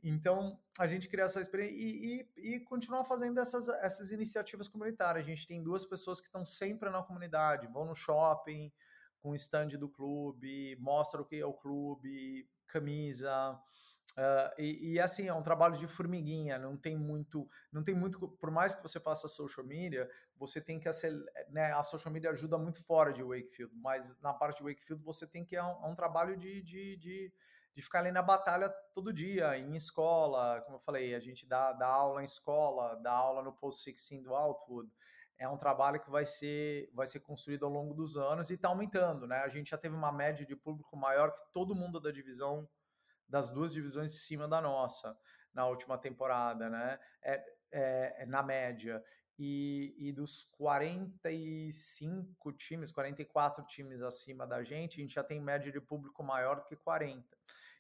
Então, a gente cria essa experiência e, e, e, continuar fazendo essas, essas iniciativas comunitárias. A gente tem duas pessoas que estão sempre na comunidade, vão no shopping com o stand do clube, mostra o que é o clube, camisa. Uh, e, e, assim, é um trabalho de formiguinha, não tem muito, não tem muito, por mais que você faça social media, você tem que, né, a social media ajuda muito fora de Wakefield, mas na parte de Wakefield você tem que, é um, é um trabalho de, de, de de ficar ali na batalha todo dia, em escola, como eu falei, a gente dá, dá aula em escola, dá aula no Post 16 do Outwood. É um trabalho que vai ser, vai ser construído ao longo dos anos e está aumentando, né? A gente já teve uma média de público maior que todo mundo da divisão, das duas divisões de cima da nossa, na última temporada, né? É, é, é na média. E, e, dos 45 times, 44 times acima da gente, a gente já tem média de público maior do que 40.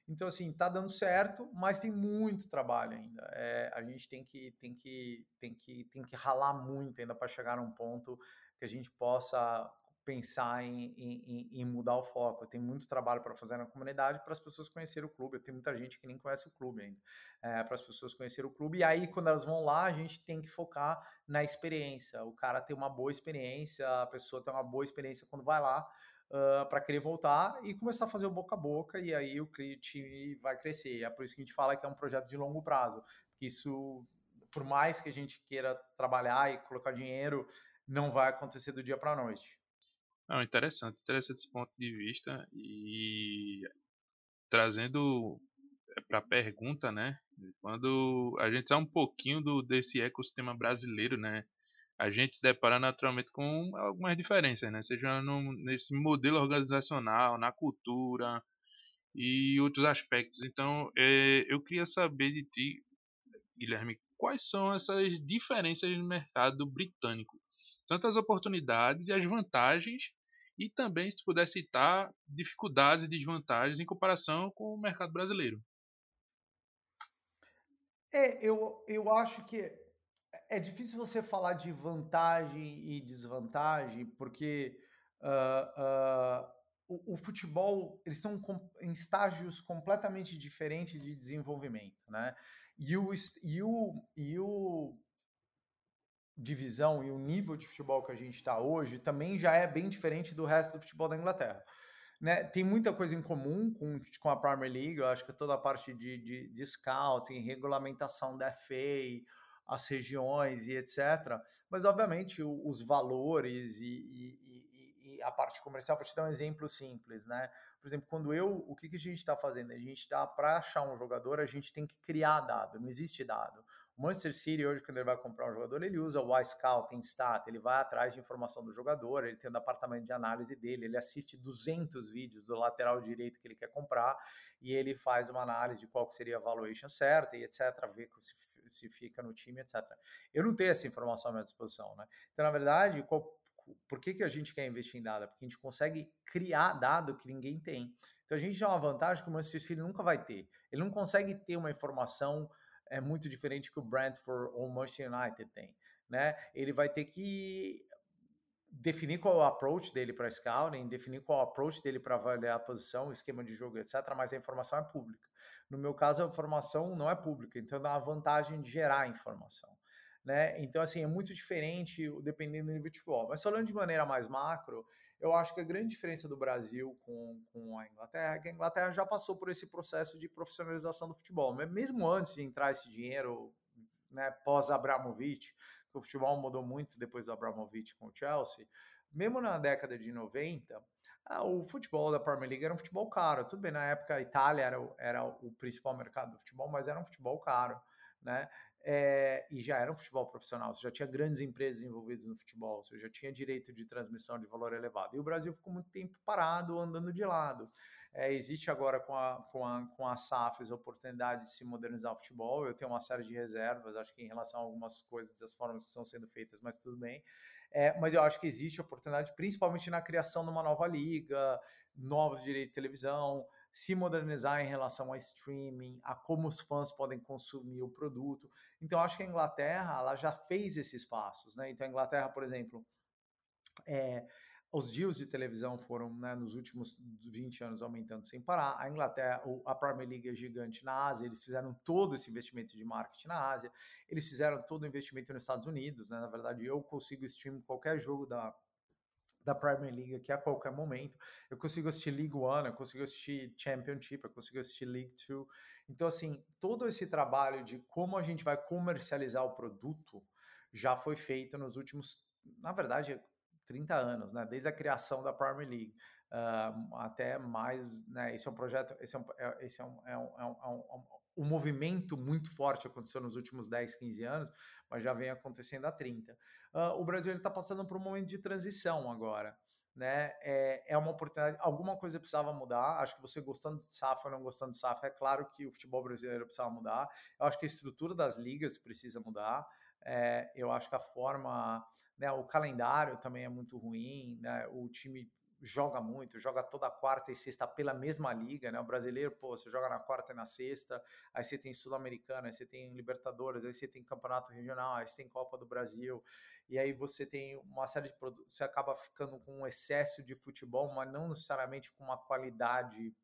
Então, assim, tá dando certo, mas tem muito trabalho ainda. É, a gente tem que, tem, que, tem, que, tem que ralar muito ainda para chegar num ponto que a gente possa pensar em, em, em mudar o foco. Tem muito trabalho para fazer na comunidade para as pessoas conhecerem o clube. Tem muita gente que nem conhece o clube ainda. É, para as pessoas conhecerem o clube. E aí, quando elas vão lá, a gente tem que focar na experiência. O cara tem uma boa experiência, a pessoa tem uma boa experiência quando vai lá uh, ah, para querer voltar e começar a fazer o boca a boca, e aí o time vai crescer. É por isso que a gente fala que é um projeto de longo prazo, que isso, por mais que a gente queira trabalhar e colocar dinheiro, não vai acontecer do dia para a noite. Não, interessante, interessante esse ponto de vista e trazendo eh, para a pergunta, né? Quando a gente sai um pouquinho do desse ecossistema brasileiro, né? A gente se depara naturalmente com algumas diferenças, né? Seja no, nesse modelo organizacional, na cultura e outros aspectos. Então, é, eu queria saber de ti, Guilherme, quais são essas diferenças no mercado britânico? Tanto as oportunidades e as vantagens, e também, se tu puder citar, dificuldades e desvantagens em comparação com o mercado brasileiro. É, eu, eu acho que é difícil você falar de vantagem e desvantagem, porque uh, uh, o, o, futebol eles estão em estágios completamente diferentes de desenvolvimento, né? E o, e o, e o divisão e o nível de futebol que a gente está hoje também já é bem diferente do resto do futebol da Inglaterra. Né, tem muita coisa em comum com, com a Premier League, eu acho que toda a parte de, de, de scouting, regulamentação da FA, as regiões e etc. Mas, obviamente, o, os valores e, e, e, a parte comercial, para te dar um exemplo simples, né? Por exemplo, quando eu, o que, que a gente está fazendo? A gente está, para achar um jogador, a gente tem que criar dado, não existe dado. O Manchester City, hoje, quando ele vai comprar um jogador, ele usa o iScout, tem Stat, ele vai atrás de informação do jogador, ele tem o um departamento de análise dele, ele assiste 200 vídeos do lateral direito que ele quer comprar e ele faz uma análise de qual seria a valuation certa e etc, ver se se fica no time, etc. Eu não tenho essa informação à minha disposição, né? Então, na verdade, qual, por que, que a gente quer investir em dado? Porque a gente consegue criar dado que ninguém tem. Então, a gente tem uma vantagem que o Manchester City nunca vai ter. Ele não consegue ter uma informação é, muito diferente que o Brentford ou o Manchester United tem. Né? Ele vai ter que definir qual é o approach dele para scouting, definir qual é o approach dele para avaliar a posição, esquema de jogo, etc. Mas a informação é pública. No meu caso, a informação não é pública, então dá a vantagem de gerar informação. Né? Então, assim, é muito diferente dependendo do nível de futebol. Mas falando de maneira mais macro, eu acho que a grande diferença do Brasil com, com a Inglaterra é que a Inglaterra já passou por esse processo de profissionalização do futebol. Mesmo antes de entrar esse dinheiro né, pós-Abramovich, o futebol mudou muito depois do Abramovich com o Chelsea, mesmo na década de 90, ah, o futebol da Premier League era um futebol caro. Tudo bem, na época a Itália era, o, era o principal mercado do futebol, mas era um futebol caro, né? É, e já era um futebol profissional, você já tinha grandes empresas envolvidas no futebol, você já tinha direito de transmissão de valor elevado. E o Brasil ficou muito tempo parado, andando de lado. É, existe agora com a, com, a, com a SAFs a oportunidade de se modernizar o futebol. Eu tenho uma série de reservas, acho que em relação a algumas coisas das formas que estão sendo feitas, mas tudo bem. É, mas eu acho que existe oportunidade, principalmente na criação de uma nova liga, novos direitos de televisão, se modernizar em relação a streaming, a como os fãs podem consumir o produto. Então, acho que a Inglaterra ela já fez esses passos. Né? Então, a Inglaterra, por exemplo, é, os deals de televisão foram, né, nos últimos 20 anos, aumentando sem parar. A Inglaterra, a Premier League é gigante na Ásia, eles fizeram todo esse investimento de marketing na Ásia, eles fizeram todo o investimento nos Estados Unidos. Né? Na verdade, eu consigo stream qualquer jogo da, da Premier League aqui a qualquer momento. Eu consigo assistir League One, eu consigo assistir Championship, eu consigo assistir League Two. Então, assim, todo esse trabalho de como a gente vai comercializar o produto já foi feito nos últimos, na verdade, 30 anos, né? Desde a criação da Premier League. Uh, até mais, né? Esse é um projeto, esse é um, é, esse é um, é um, é um, é um, um movimento muito forte aconteceu nos últimos 10, 15 anos, mas já vem acontecendo há 30. Uh, ah, o Brasil está passando por um momento de transição agora. Né? É, é uma oportunidade, alguma coisa precisava mudar. Acho que você gostando de SAF ou não gostando de SAF, é claro que o futebol brasileiro precisava mudar. Eu acho que a estrutura das ligas precisa mudar. É, eu acho que a forma, né, o calendário também é muito ruim, né, o time joga muito, joga toda quarta e sexta pela mesma liga, né? O brasileiro, pô, você joga na quarta e na sexta, aí você tem Sul-Americana, aí você tem Libertadores, aí você tem Campeonato Regional, aí você tem Copa do Brasil, e aí você tem uma série de produtos, você acaba ficando com um excesso de futebol, mas não necessariamente com uma qualidade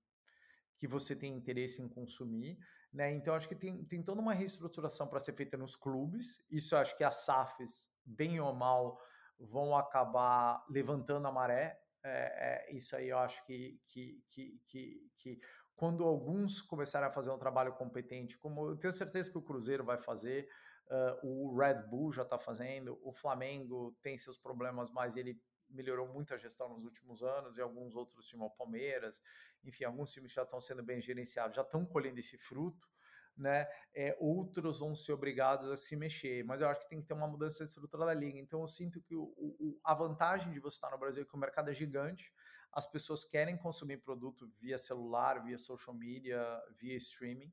que você tem interesse em consumir, né? Então acho que tem, tem toda uma reestruturação para ser feita nos clubes. Isso acho que as SAFs, bem ou mal, vão acabar levantando a maré. É, é, isso aí eu acho que, que, que, que, que quando alguns começarem a fazer um trabalho competente, como eu tenho certeza que o Cruzeiro vai fazer, uh, o Red Bull já está fazendo, o Flamengo tem seus problemas, mas ele melhorou muito a gestão nos últimos anos, e alguns outros times, o Palmeiras, enfim, alguns times já estão sendo bem gerenciados, já estão colhendo esse fruto, né? É, outros vão ser obrigados a se mexer, mas eu acho que tem que ter uma mudança da estrutura da liga. Então eu sinto que o, o, a vantagem de você estar no Brasil é que o mercado é gigante, as pessoas querem consumir produto via celular, via social media, via streaming.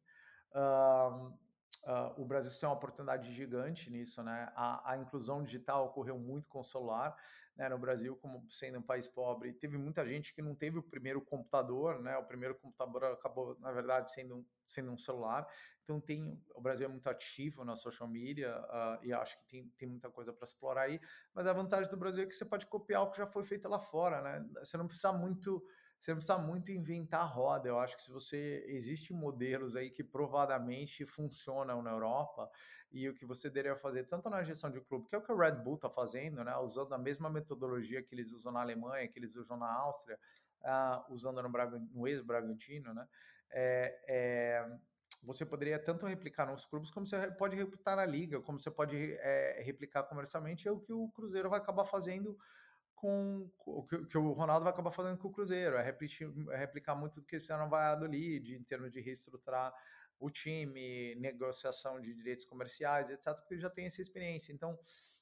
Uh, uh, o Brasil tem uma oportunidade gigante nisso, né? A, a inclusão digital ocorreu muito com o celular né, no Brasil, como sendo um país pobre, teve muita gente que não teve o primeiro computador, né? O primeiro computador acabou, na verdade, sendo um, sendo um celular. Então tem, o Brasil é muito ativo na social media uh, e acho que tem, tem muita coisa para explorar aí. Mas a vantagem do Brasil é que você pode copiar o que já foi feito lá fora, né? Você não precisa muito você não precisa muito inventar roda. Eu acho que se você existem modelos aí que provadamente funcionam na Europa e o que você deveria fazer tanto na gestão de clube, que é o que o Red Bull está fazendo, né, usando a mesma metodologia que eles usam na Alemanha, que eles usam na Áustria, uh, usando no, no ex-Bragantino, né, é, é, você poderia tanto replicar nos clubes como você pode replicar na liga, como você pode é, replicar comercialmente, é o que o Cruzeiro vai acabar fazendo com o que, que, o Ronaldo vai acabar fazendo com o Cruzeiro, é replicar, é replicar muito do que esse ano vai do em termos de reestruturar o time, negociação de direitos comerciais, etc., porque ele já tem essa experiência. Então,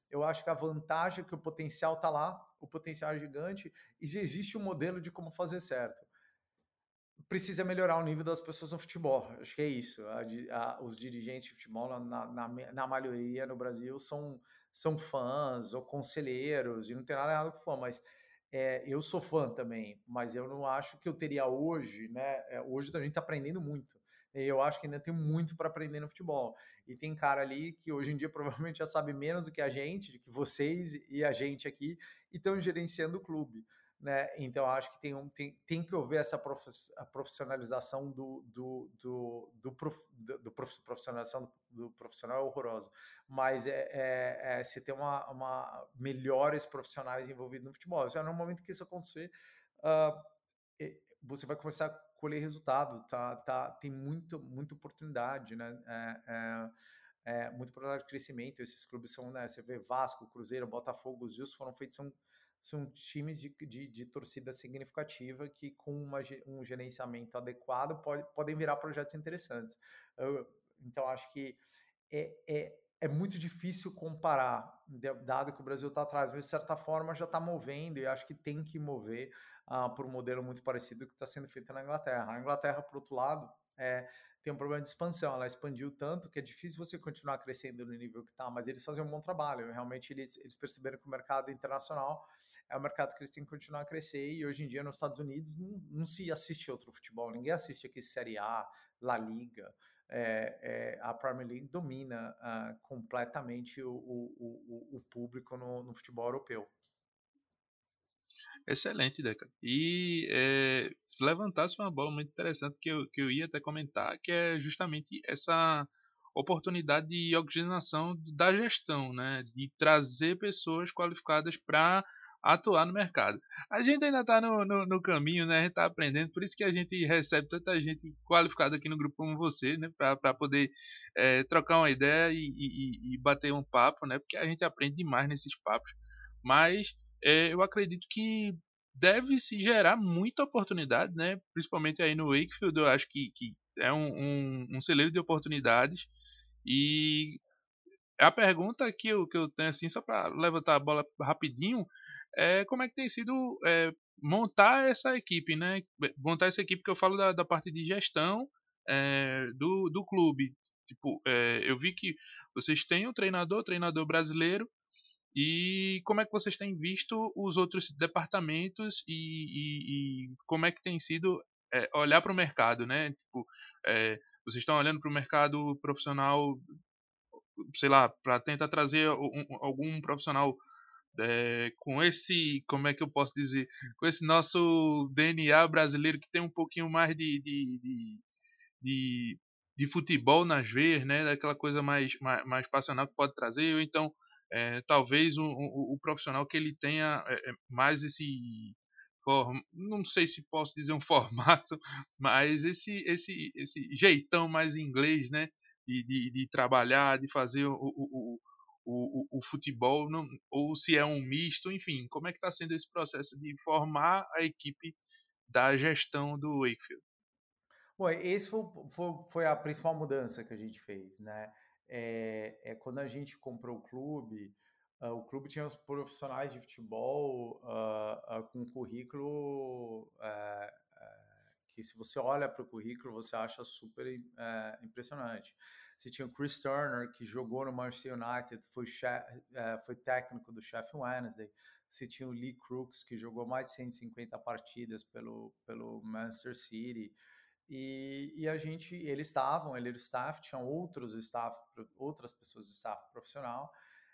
eu acho que a vantagem é que o potencial está lá, o potencial é gigante, e já existe um modelo de como fazer certo. Precisa melhorar o nível das pessoas no futebol, acho que é isso. A, a, os dirigentes de futebol, na, na, na maioria no Brasil, são são fãs ou conselheiros, e não tem nada errado com fã, mas é, eu sou fã também, mas eu não acho que eu teria hoje, né? É, hoje a gente está aprendendo muito. E eu acho que ainda tem muito para aprender no futebol. E tem cara ali que hoje em dia provavelmente já sabe menos do que a gente, que vocês e a gente aqui, e estão gerenciando o clube. Né? Então acho que tem, um, tem, tem que haver essa profissionalização do, do, do, do, prof, do profissionalização do, profissional é horroroso, mas é, é, é se ter uma, uma melhores profissionais envolvidos no futebol. Isso é no momento que isso acontecer, uh, você vai começar a colher resultado, tá, tá, tem muito, muita oportunidade, né? É, é, é, muita oportunidade de crescimento. Esses clubes são, né? Você vê Vasco, Cruzeiro, Botafogo, os Gils foram feitos, são são times de, de, de, torcida significativa que, com uma, um gerenciamento adequado, pode, podem virar projetos interessantes. Eu, então, acho que é, é, é muito difícil comparar, dado que o Brasil está atrás, mas de certa forma já está movendo, e acho que tem que mover uh, por um modelo muito parecido que está sendo feito na Inglaterra. A Inglaterra, por outro lado, é, tem um problema de expansão. Ela expandiu tanto que é difícil você continuar crescendo no nível que está, mas eles fazem um bom trabalho. Realmente, eles, eles perceberam que o mercado internacional é um mercado que eles têm que continuar a crescer e hoje em dia nos Estados Unidos não, não se assiste outro futebol, ninguém assiste aqui Série A, La Liga, é, é, a Premier League domina uh, completamente o, o, o, o público no, no, futebol europeu. Excelente, Deca. E é, levantasse uma bola muito interessante que eu, que eu ia até comentar, que é justamente essa oportunidade de oxigenação da gestão, né? de trazer pessoas qualificadas para atuar no mercado. A gente ainda está no, no, no, caminho, né? A gente está aprendendo, por isso que a gente recebe tanta gente qualificada aqui no grupo como você, né? Para poder é, trocar uma ideia e, e, e, bater um papo, né? Porque a gente aprende demais nesses papos. Mas é, eu acredito que deve se gerar muita oportunidade, né? Principalmente aí no Wakefield, eu acho que, que é um, um, um celeiro de oportunidades. E a pergunta que eu, que eu tenho, assim, só para levantar a bola rapidinho, é como é que tem sido é, montar essa equipe, né? Montar essa equipe que eu falo da, da parte de gestão é, do, do clube. Tipo, é, eu vi que vocês têm um treinador, treinador brasileiro, e como é que vocês têm visto os outros departamentos e, e, e como é que tem sido é, olhar para o mercado, né? Tipo, é, vocês estão olhando para o mercado profissional sei lá, para tentar trazer um, algum profissional é, com esse, como é que eu posso dizer, com esse nosso DNA brasileiro que tem um pouquinho mais de, de, de, de, de futebol nas veias, né, daquela coisa mais, mais, mais passional que pode trazer, ou então é, talvez o, o, o, profissional que ele tenha é, mais esse não sei se posso dizer um formato, mas esse esse esse jeitão mais inglês, né, de, de, de trabalhar, de fazer o, o, o, o, futebol, não, ou se é um misto, enfim, como é que está sendo esse processo de formar a equipe da gestão do Wakefield? Bom, esse foi, foi, foi a principal mudança que a gente fez, né? É, é quando a gente comprou o clube, uh, o clube tinha os profissionais de futebol uh, uh, com currículo eh, que se você olha para o currículo, você acha super é, impressionante. Você tinha o Chris Turner, que jogou no Manchester United, foi, é, foi técnico do Sheffield Wednesday. Você tinha o Lee Crooks, que jogou mais de 150 partidas pelo, pelo Manchester City. E, e a gente, eles estavam, ele era o staff, tinham outros staff, outras pessoas do staff profissional,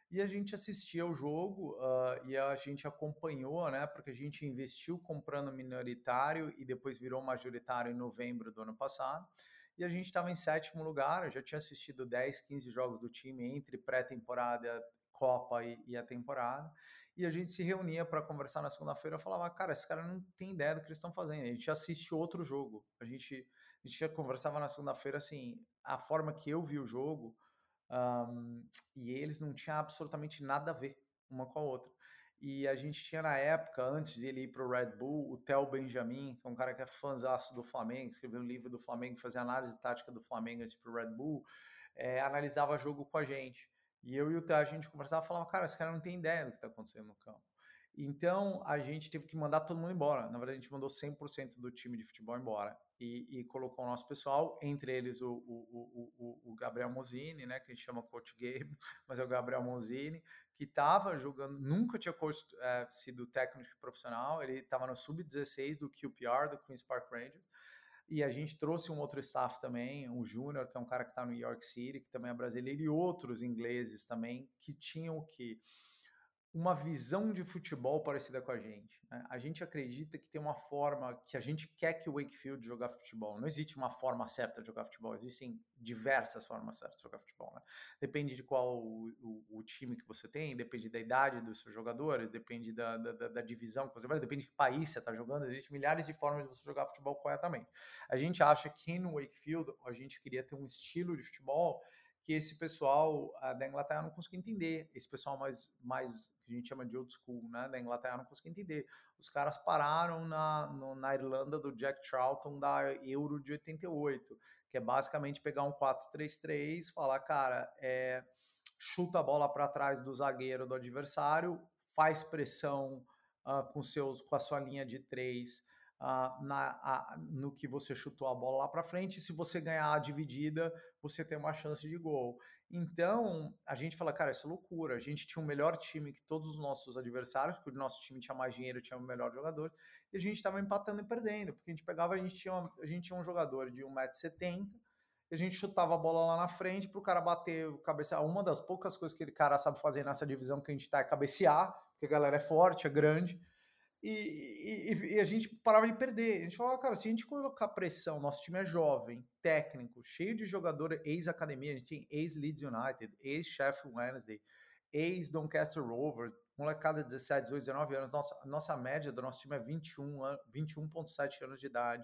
e a gente assistia ao jogo uh, e a gente acompanhou, né? Porque a gente investiu comprando minoritário e depois virou majoritário em novembro do ano passado. E a gente estava em sétimo lugar, eu já tinha assistido 10, 15 jogos do time entre pré-temporada, Copa e, e, a temporada. E a gente se reunia para conversar na segunda-feira. Eu falava, cara, esse cara não tem ideia do que eles estão fazendo. A gente assiste outro jogo. A gente, a gente já conversava na segunda-feira assim, a forma que eu vi o jogo um, e eles não tinham absolutamente nada a ver uma com a outra. E a gente tinha na época, antes de ele ir para o Red Bull, o Theo Benjamin, que é um cara que é fãzaço do Flamengo, escreveu um livro do Flamengo, fazia análise tática do Flamengo antes para o Red Bull, é, analisava jogo com a gente. E eu e o Theo, a gente conversava e falava, cara, esse cara não tem ideia do que está acontecendo no campo. Então a gente teve que mandar todo mundo embora. Na verdade, a gente mandou 100% do time de futebol embora e, e colocou o nosso pessoal, entre eles o, o, o, o, Gabriel Mosini, né, que a gente chama Coach Game, mas é o Gabriel Mosini, que estava jogando, nunca tinha é, sido técnico profissional, ele estava no sub-16 do QPR, do Queen's Park Rangers. E a gente trouxe um outro staff também, um júnior, que é um cara que está no New York City, que também é brasileiro, e outros ingleses também, que tinham que uma visão de futebol parecida com a gente. Né? A gente acredita que tem uma forma que a gente quer que o Wakefield jogar futebol. Não existe uma forma certa de jogar futebol, existem diversas formas certas de jogar futebol. Né? Depende de qual o, o, o, time que você tem, depende da idade dos seus jogadores, depende da, da, da divisão que você vai, depende de que país você está jogando. Existem milhares de formas de você jogar futebol corretamente. A gente acha que no Wakefield a gente queria ter um estilo de futebol que esse pessoal da Inglaterra não conseguia entender. Esse pessoal mais, mais que a gente chama de old school, né, da Inglaterra, não conseguia entender. Os caras pararam na, no, na Irlanda do Jack Charlton da Euro de 88, que é basicamente pegar um 4-3-3, falar, cara, é, chuta a bola para trás do zagueiro do adversário, faz pressão uh, com, seus, com a sua linha de três, uh, na, no que você chutou a bola lá para frente. Se você ganhar a dividida, você tem uma chance de gol. Então, a gente fala, cara, isso é loucura. A gente tinha um melhor time que todos os nossos adversários, porque o nosso time tinha mais dinheiro, tinha o um melhor jogador, e a gente estava empatando e perdendo, porque a gente pegava, a gente tinha, uma, a gente tinha um jogador de 1,70m, e a gente chutava a bola lá na frente para o cara bater, cabecear. Uma das poucas coisas que o cara sabe fazer nessa divisão que a gente está é cabecear, porque a galera é forte, é grande. E, e, e, a gente parava de perder. A gente falava, cara, se a gente colocar pressão, nosso time é jovem, técnico, cheio de jogador ex-academia, a gente tem ex-Leeds United, ex-Sheffield Wednesday, ex-Doncaster Rovers, molecada de 17, 18, 19 anos, nossa, nossa média do nosso time é 21, 21,7 anos de idade.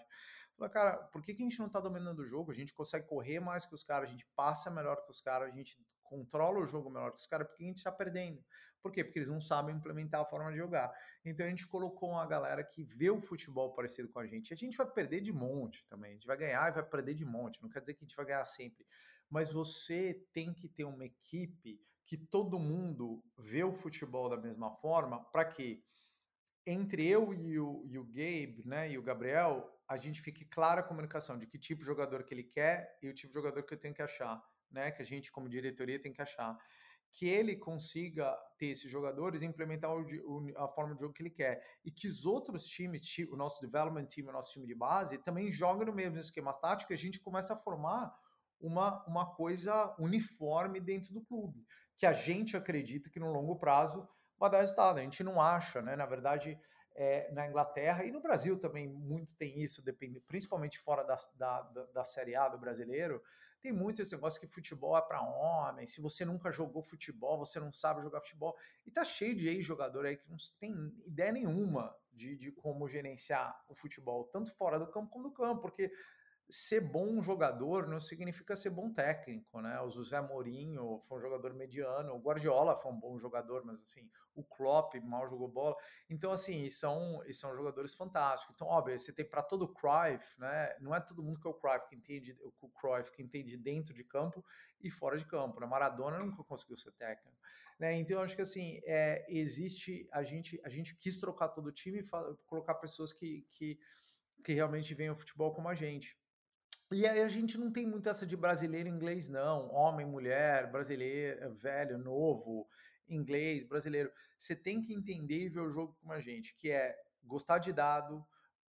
Falei, cara, por que, que a gente não está dominando o jogo? A gente consegue correr mais que os caras, a gente passa melhor que os caras, a gente controla o jogo melhor que os caras, porque a gente está perdendo. Por quê? Porque eles não sabem implementar a forma de jogar. Então a gente colocou uma galera que vê o futebol parecido com a gente. A gente vai perder de monte também. A gente vai ganhar e vai perder de monte. Não quer dizer que a gente vai ganhar sempre. Mas você tem que ter uma equipe que todo mundo vê o futebol da mesma forma, para que entre eu e o, e o Gabe, né, e o Gabriel, a gente fique clara a comunicação de que tipo de jogador que ele quer e o tipo de jogador que eu tenho que achar, né, que a gente como diretoria tem que achar que ele consiga ter esses jogadores e implementar o, o, a forma de jogo que ele quer. E que os outros times, o nosso development team, o nosso time de base, também joguem no mesmo esquema tático a gente começa a formar uma, uma coisa uniforme dentro do clube, que a gente acredita que no longo prazo vai dar resultado. A gente não acha, né? Na verdade, é, na Inglaterra e no Brasil também muito tem isso, depende, principalmente fora da, da, da Série A do brasileiro, tem muito esse negócio que futebol é para homem. Se você nunca jogou futebol, você não sabe jogar futebol. E tá cheio de ex-jogador aí que não tem ideia nenhuma de, de como gerenciar o futebol, tanto fora do campo como no campo, porque ser bom jogador não significa ser bom técnico, né? O José Mourinho foi um jogador mediano, o Guardiola foi um bom jogador, mas assim, o Klopp mal jogou bola. Então assim, são são jogadores fantásticos. Então, óbvio, você tem para todo o Cruyff, né? Não é todo mundo que é o Cruyff que entende o Cruyff que entende dentro de campo e fora de campo. Né? Maradona nunca conseguiu ser técnico, né? Então, eu acho que assim, é, existe a gente a gente quis trocar todo o time e colocar pessoas que, que que realmente veem o futebol como a gente. E aí a gente não tem muito essa de brasileiro inglês, não. Homem, mulher, brasileiro, velho, novo, inglês, brasileiro. Você tem que entender e ver o jogo como a gente, que é gostar de dado,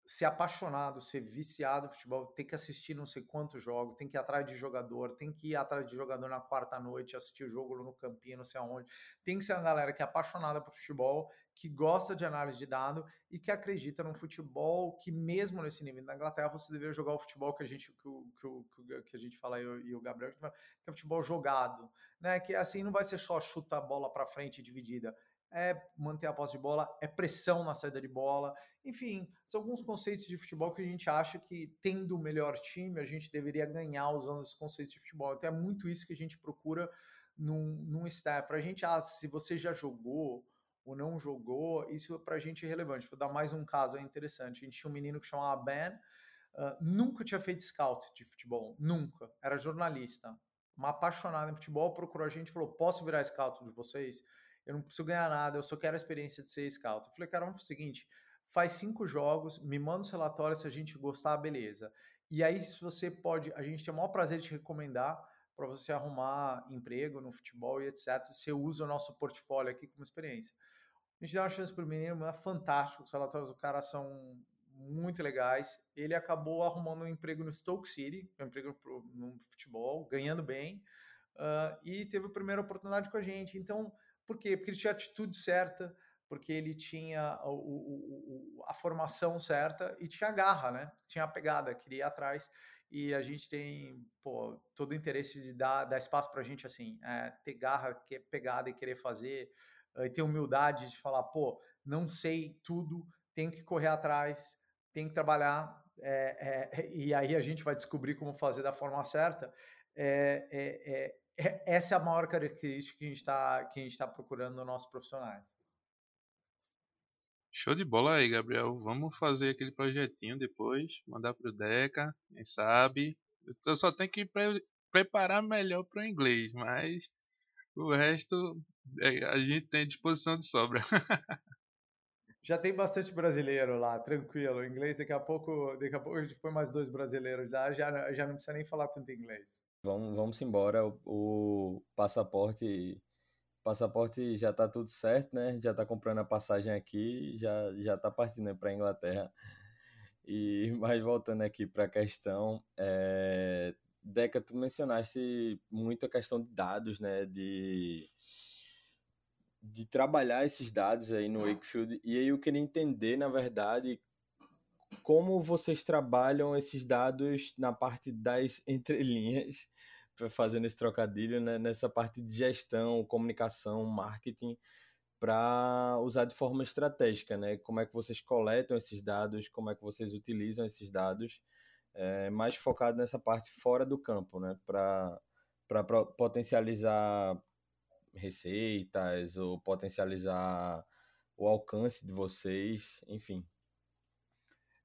ser apaixonado, ser viciado no futebol, tem que assistir não sei quantos jogos, tem que ir atrás de jogador, tem que ir atrás de jogador na quarta noite, assistir o jogo no campinho, não sei aonde. Tem que ser uma galera que é apaixonada por futebol, que gosta de análise de dado e que acredita num futebol que mesmo nesse nível da Inglaterra você deveria jogar o futebol que a gente que, que, que a gente fala eu, e o Gabriel que é futebol jogado, né? Que assim não vai ser só chuta a bola para frente dividida, é manter a posse de bola, é pressão na saída de bola. Enfim, são alguns conceitos de futebol que a gente acha que, tendo o melhor time, a gente deveria ganhar usando esses conceitos de futebol. Então é muito isso que a gente procura num, num staff. Para a gente, ah, se você já jogou ou não jogou, isso para a gente é relevante. Vou dar mais um caso é interessante. A gente tinha um menino que chamava Ben, uh, nunca tinha feito scout de futebol, nunca. Era jornalista, uma apaixonada em futebol, procurou a gente e falou: Posso virar scout de vocês? Eu não preciso ganhar nada, eu só quero a experiência de ser scout. Eu falei, cara, vamos fazer o seguinte, faz cinco jogos, me manda os relatórios, se a gente gostar, beleza. E aí, se você pode, a gente tem o maior prazer de te recomendar para você arrumar emprego no futebol e etc. Você usa o nosso portfólio aqui como experiência. A gente dá uma chance para o menino, é fantástico, os relatórios do cara são muito legais. Ele acabou arrumando um emprego no Stoke City, um emprego no futebol, ganhando bem, uh, e teve a primeira oportunidade com a gente. Então, por quê? Porque ele tinha a atitude certa, porque ele tinha o, o, a formação certa e tinha a garra, né? Tinha a pegada, queria ir atrás. E a gente tem pô, todo o interesse de dar, dar espaço para a gente, assim, é, ter garra, que, pegada e querer fazer, e ter humildade de falar, pô, não sei tudo, tenho que correr atrás, tenho que trabalhar, é, e aí a gente vai descobrir como fazer da forma certa. É, é, é, essa é a maior característica que a gente está tá procurando nos nossos profissionais. Show de bola aí, Gabriel. Vamos fazer aquele projetinho depois, mandar pro Deca, quem sabe. Eu só tenho que pre preparar melhor para o inglês, mas o resto é, a gente tem disposição de sobra. já tem bastante brasileiro lá, tranquilo. O inglês, daqui a pouco, daqui a pouco a gente põe mais dois brasileiros lá, já, já não precisa nem falar tanto inglês. Vamos, vamos embora. O, o passaporte passaporte já tá tudo certo, né? Já tá comprando a passagem aqui, já já tá partindo para Inglaterra. E mas voltando aqui para a questão, é, Deca, tu mencionaste muito a questão de dados, né? De de trabalhar esses dados aí no Wakefield. E aí eu queria entender, na verdade, como vocês trabalham esses dados na parte das entrelinhas fazendo esse trocadilho né, nessa parte de gestão, comunicação, marketing, para usar de forma estratégica, né? Como é que vocês coletam esses dados, como é que vocês utilizam esses dados, é, mais focado nessa parte fora do campo, né? Para potencializar receitas ou potencializar o alcance de vocês, enfim.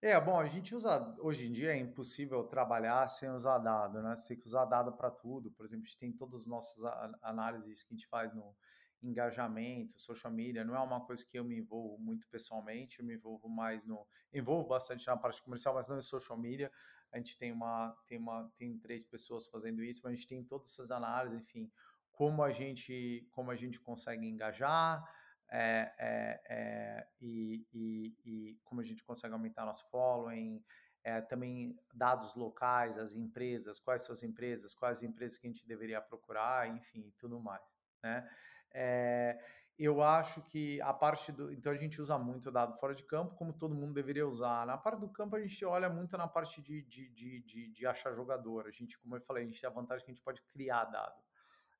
É, bom, a gente usa, hoje em dia é impossível trabalhar sem usar dado, né? Você tem que usar dado para tudo. Por exemplo, a gente tem todas as nossas análises que a gente faz no engajamento, social media, não é uma coisa que eu me envolvo muito pessoalmente, eu me envolvo mais no, envolvo bastante na parte comercial, mas não em social media. A gente tem uma, tem uma, tem três pessoas fazendo isso, mas a gente tem todas essas análises, enfim, como a gente, como a gente consegue engajar, é, é, é, e, e, e, como a gente consegue aumentar nosso following, é, também dados locais, as empresas, quais são as empresas, quais as empresas que a gente deveria procurar, enfim, tudo mais, né? É, eu acho que a parte do. Então a gente usa muito dado fora de campo, como todo mundo deveria usar. Na parte do campo, a gente olha muito na parte de, de, de, de, de achar jogador. A gente, como eu falei, a gente tem a vantagem que a gente pode criar dado.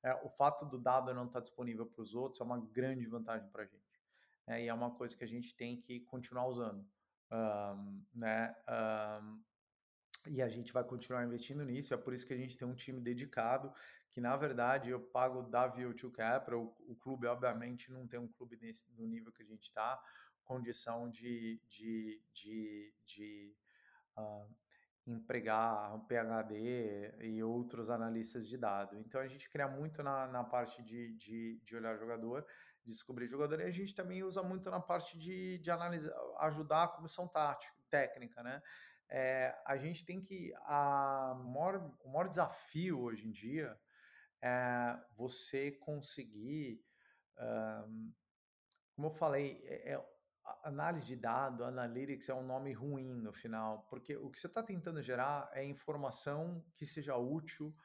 É, o fato do dado não estar tá disponível para os outros é uma grande vantagem para a gente. É, e é uma coisa que a gente tem que continuar usando. Um, né? Um, e a gente vai continuar investindo nisso, é por isso que a gente tem um time dedicado, que na verdade eu pago da View2 Capra, o, o clube obviamente não tem um clube nesse, no nível que a gente está, condição de, de, de, de empregar um PhD e outros analistas de dados. Então a gente cria muito na, na parte de, de, de olhar jogador, descobrir jogador, e a gente também usa muito na parte de, de analisar, ajudar a comissão tática, técnica, né? É, a gente tem que. A maior, o maior desafio hoje em dia é você conseguir. Um, como eu falei, é, é análise de dado, analytics é um nome ruim no final, porque o que você está tentando gerar é informação que seja útil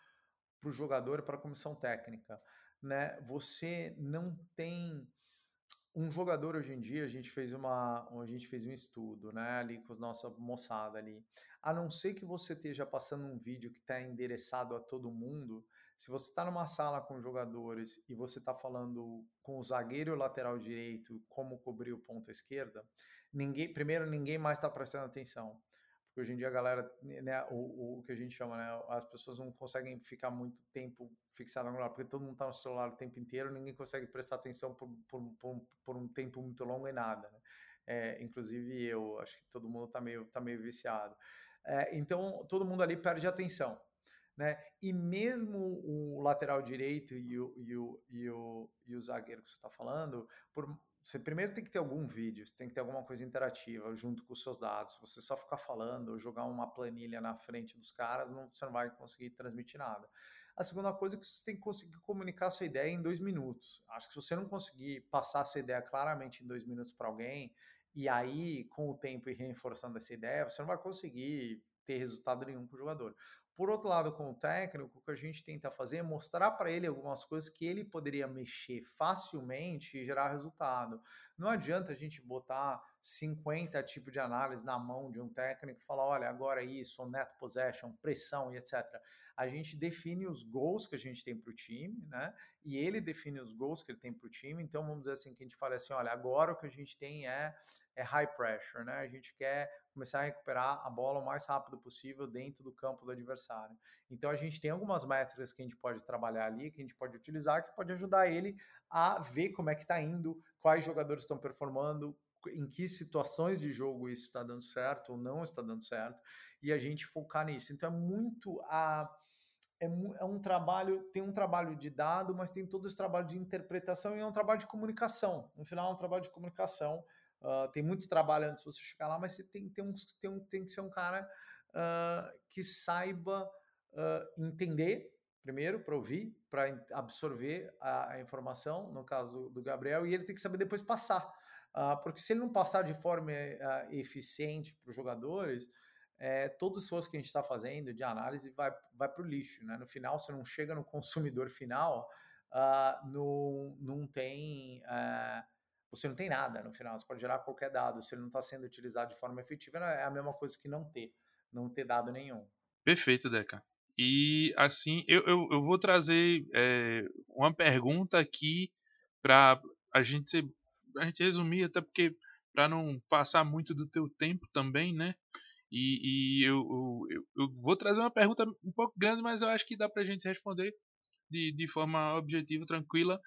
para o jogador e para a comissão técnica. Né? Você não tem um jogador hoje em dia, a gente fez uma, a gente fez um estudo, né, ali com a nossa moçada ali. A não ser que você esteja passando um vídeo que está endereçado a todo mundo, se você está numa sala com jogadores e você está falando com o zagueiro e o lateral direito como cobrir o ponto esquerda, ninguém, primeiro ninguém mais está prestando atenção. Porque hoje em dia a galera, né, o, o que a gente chama, né, as pessoas não conseguem ficar muito tempo fixado no celular, porque todo mundo está no celular o tempo inteiro, ninguém consegue prestar atenção por, por, por, por um tempo muito longo em nada. Né? É, inclusive eu, acho que todo mundo está meio, tá meio viciado. É, então todo mundo ali perde atenção né? E mesmo o lateral direito e o, e o, e o, e o zagueiro que você está falando, por, você primeiro tem que ter algum vídeo, você tem que ter alguma coisa interativa junto com os seus dados. Se você só ficar falando ou jogar uma planilha na frente dos caras, não, você não vai conseguir transmitir nada. A segunda coisa é que você tem que conseguir comunicar a sua ideia em dois minutos. Acho que se você não conseguir passar a sua ideia claramente em dois minutos para alguém, E aí, com o tempo e reforçando essa ideia, você não vai conseguir ter resultado nenhum com o jogador. Por outro lado, com o técnico, o que a gente tenta fazer é mostrar para ele algumas coisas que ele poderia mexer facilmente e gerar resultado. Não adianta a gente botar 50 tipos de análise na mão de um técnico falar: olha, agora isso, net possession, pressão e etc. A gente define os gols que a gente tem para o time, né? E ele define os gols que ele tem para o time. Então, vamos dizer assim: que a gente fala assim: olha, agora o que a gente tem é, é high pressure, né? A gente quer começar a recuperar a bola o mais rápido possível dentro do campo do adversário. Então a gente tem algumas métricas que a gente pode trabalhar ali, que a gente pode utilizar, que pode ajudar ele a ver como é que está indo, quais jogadores estão performando, em que situações de jogo isso está dando certo ou não está dando certo, e a gente focar nisso. Então é muito a é, é, um trabalho, tem um trabalho de dado, mas tem todo esse trabalho de interpretação e é um trabalho de comunicação. No final, é um trabalho de comunicação Uh, tem muito trabalho antes de você chegar lá, mas você tem, tem, um, tem, um, tem que ser um cara uh, que saiba uh, entender primeiro para ouvir, para absorver a, a, informação, no caso do, do, Gabriel, e ele tem que saber depois passar. Porque se ele não passar de forma eficiente para os jogadores, é, todo o esforço que a gente está fazendo de análise vai, vai para o lixo. Né? No final, você não chega no consumidor final, uh, não, não tem. Uh, você não tem nada no final, você pode gerar qualquer dado, se ele não está sendo utilizado de forma efetiva, é a mesma coisa que não ter, não ter dado nenhum. Perfeito, Deca. E assim, eu, eu, eu vou trazer é, uma pergunta aqui para a gente, a gente resumir, até porque para não passar muito do teu tempo também, né? E, e eu, eu, eu, vou trazer uma pergunta um pouco grande, mas eu acho que dá para a gente responder de, de forma objetiva, tranquila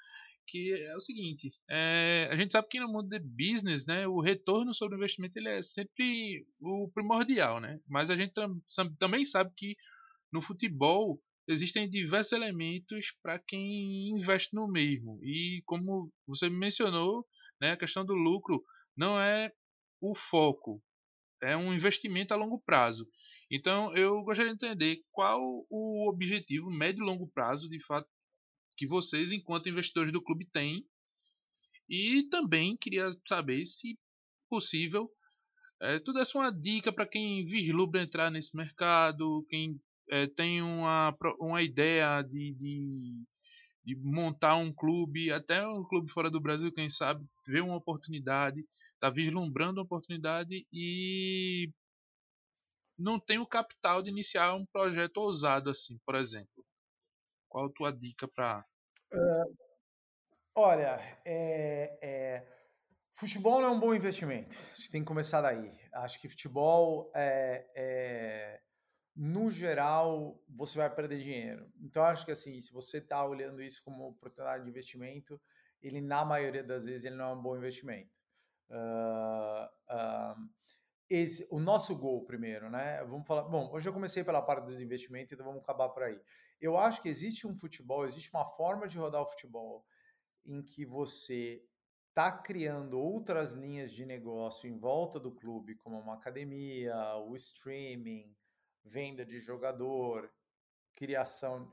que é o seguinte: é, a gente sabe que no mundo de business, né, o retorno sobre o investimento ele é sempre o primordial, né? Mas a gente tam, também sabe que no futebol existem diversos elementos para quem investe no mesmo. E como você mencionou, né, a questão do lucro não é o foco, é um investimento a longo prazo. Então, eu gostaria de entender qual o objetivo médio e longo prazo, de fato, que vocês, enquanto investidores do clube, têm. E também queria saber se possível é, tu desse uma dica para quem vislumbra entrar nesse mercado, quem é, tem uma, uma ideia de, de, de, montar um clube, até um clube fora do Brasil, quem sabe, ver uma oportunidade, está vislumbrando uma oportunidade e não tem o capital de iniciar um projeto ousado assim, por exemplo. Qual a tua dica para. Uh, olha, é, é, futebol não é um bom investimento. Você tem que começar daí. Acho que futebol é, é, no geral, você vai perder dinheiro. Então, acho que assim, se você está olhando isso como oportunidade de investimento, ele, na maioria das vezes, ele não é um bom investimento. Uh, uh, esse, o nosso gol primeiro, né? Vamos falar. Bom, hoje eu comecei pela parte dos investimentos, então vamos acabar por aí. Eu acho que existe um futebol, existe uma forma de rodar o futebol em que você está criando outras linhas de negócio em volta do clube, como uma academia, o streaming, venda de jogador, criação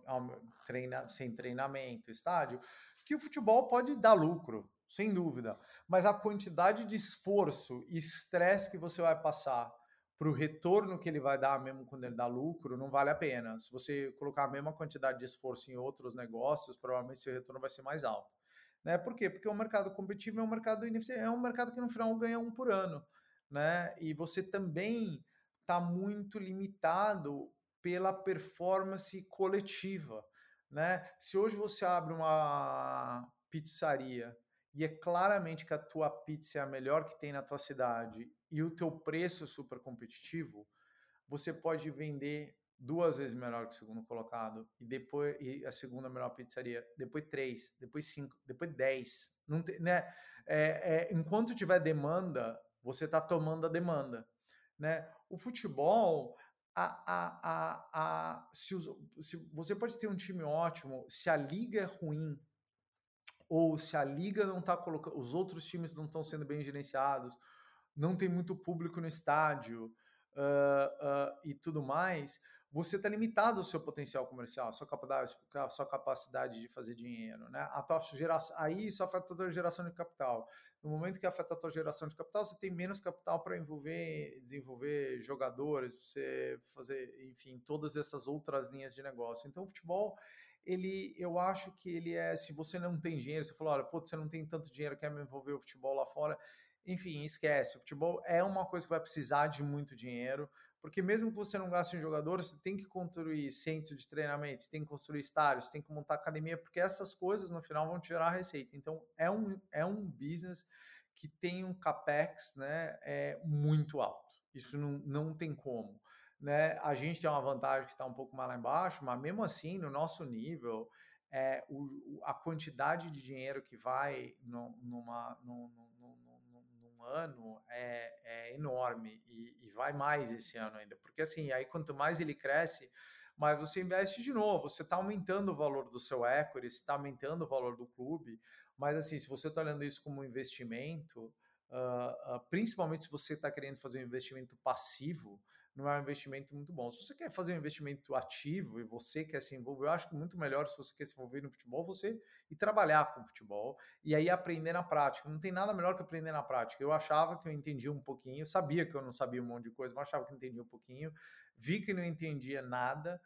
treina, sem treinamento, estádio, que o futebol pode dar lucro, sem dúvida. Mas a quantidade de esforço e estresse que você vai passar para o retorno que ele vai dar, mesmo quando ele dá lucro, não vale a pena. Se você colocar a mesma quantidade de esforço em outros negócios, provavelmente seu retorno vai ser mais alto. Né? Por quê? Porque o mercado competitivo é um mercado é um mercado que no final ganha um por ano, né? E você também está muito limitado pela performance coletiva, né? Se hoje você abre uma pizzaria e é claramente que a tua pizza é a melhor que tem na tua cidade e o teu preço é super competitivo, você pode vender duas vezes melhor que o segundo colocado e depois e a segunda melhor pizzaria, depois três, depois cinco, depois dez. Não tem, né? É, é, enquanto tiver demanda, você está tomando a demanda, né? O futebol, a, a, a, se, os, se você pode ter um time ótimo, se a liga é ruim ou se a liga não está colocando, os outros times não estão sendo bem gerenciados, não tem muito público no estádio uh, uh, e tudo mais, você está limitado ao seu potencial comercial, à sua capacidade, à sua capacidade de fazer dinheiro, né? A tua geração, aí isso afeta a tua geração de capital. No momento que afeta a tua geração de capital, você tem menos capital para envolver, desenvolver jogadores, você fazer, enfim, todas essas outras linhas de negócio. Então, o futebol, ele, eu acho que ele é, se você não tem dinheiro, você falou, olha, pô, você não tem tanto dinheiro, quer me envolver o futebol lá fora, enfim, esquece. O futebol é uma coisa que vai precisar de muito dinheiro, porque mesmo que você não gaste em jogador, você tem que construir centro de treinamento, você tem que construir estádios, tem que montar academia, porque essas coisas no final vão te gerar receita. Então é um, é um business que tem um capex né, é, muito alto. Isso não, não tem como. Né? A gente tem uma vantagem que está um pouco mais lá embaixo, mas mesmo assim, no nosso nível, é, o, a quantidade de dinheiro que vai no, numa, no, no, ano é, é enorme e, e, vai mais esse ano ainda, porque assim, aí quanto mais ele cresce, mais você investe de novo, você está aumentando o valor do seu equity, você está aumentando o valor do clube, mas assim, se você está olhando isso como investimento, uh, uh, principalmente se você está querendo fazer um investimento passivo, não é um investimento muito bom. Se você quer fazer um investimento ativo e você quer se envolver, eu acho que muito melhor se você quer se envolver no futebol, você ir trabalhar com futebol e aí aprender na prática. Não tem nada melhor que aprender na prática. Eu achava que eu entendia um pouquinho, sabia que eu não sabia um monte de coisa, mas achava que entendia um pouquinho, vi que não entendia nada,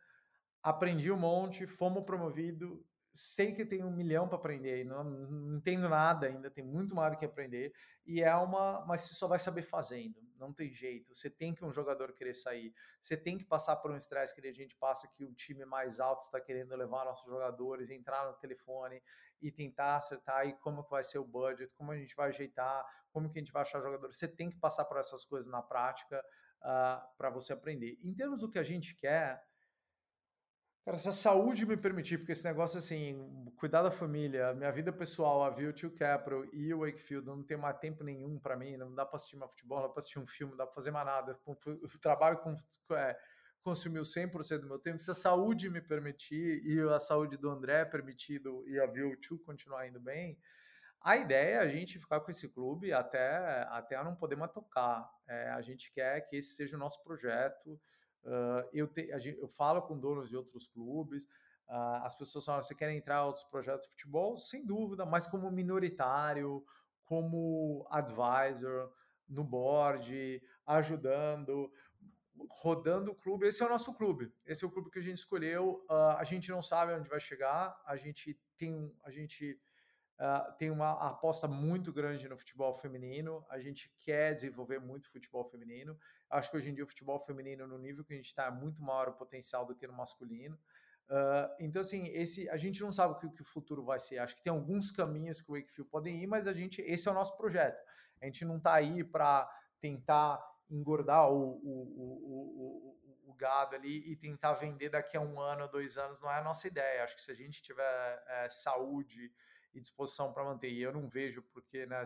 aprendi um monte, fomos promovido, sei que tem um milhão para aprender, não, não entendo nada ainda, tem muito mais do que aprender, e é uma, mas você só vai saber fazendo, não tem jeito. Você tem que um jogador querer sair, você tem que passar por um estresse que a gente passa que o time mais alto está querendo levar nossos jogadores, entrar no telefone e tentar acertar aí como que vai ser o budget, como a gente vai ajeitar, como que a gente vai achar jogadores. Você tem que passar por essas coisas na prática uh, ah, para você aprender. Em termos do que a gente quer, Cara, se a saúde me permitir, porque esse negócio assim, cuidar da família, minha vida pessoal, a Virtue Capital e o Wakefield não tem mais tempo nenhum para mim, não dá para assistir mais futebol, não dá para assistir um filme, não dá para fazer mais nada. O trabalho com, é, consumiu 100% do meu tempo. Se a saúde me permitir e a saúde do André permitido e a Virtue continuar indo bem, a ideia é a gente ficar com esse clube até, até não poder mais tocar. É, a gente quer que esse seja o nosso projeto. Uh, eu, te, gente, eu falo com donos de outros clubes, uh, as pessoas falam, você quer entrar em outros projetos de futebol? Sem dúvida, mas como minoritário, como advisor, no board, ajudando, rodando o clube. Esse é o nosso clube. Esse é o clube que a gente escolheu. Uh, a gente não sabe onde vai chegar. A gente tem, a gente Uh, tem uma aposta muito grande no futebol feminino. A gente quer desenvolver muito futebol feminino. Acho que hoje em dia o futebol feminino, no nível que a gente está, é muito maior o potencial do que no masculino. Uh, então, assim, esse, a gente não sabe o que, que, o futuro vai ser. Acho que tem alguns caminhos que o Wakefield podem ir, mas a gente, esse é o nosso projeto. A gente não está aí para tentar engordar o, o, o, o, gado ali e tentar vender daqui a um ano, dois anos. Não é a nossa ideia. Acho que se a gente tiver é, saúde e disposição para manter. E eu não vejo porque né,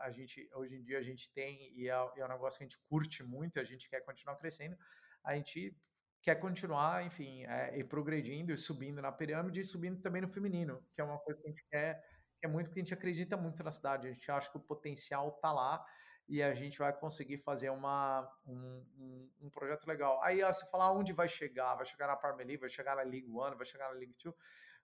a gente hoje em dia a gente tem e é, é um negócio que a gente curte muito, a gente quer continuar crescendo, a gente quer continuar, enfim, é, e progredindo e subindo na pirâmide e subindo também no feminino, que é uma coisa que a gente quer, que é muito porque a gente acredita muito na cidade, a gente acha que o potencial está lá e a gente vai conseguir fazer uma, um, um, um projeto legal. Aí ó, você fala onde vai chegar, vai chegar na League, vai chegar na League One, vai chegar na League Two,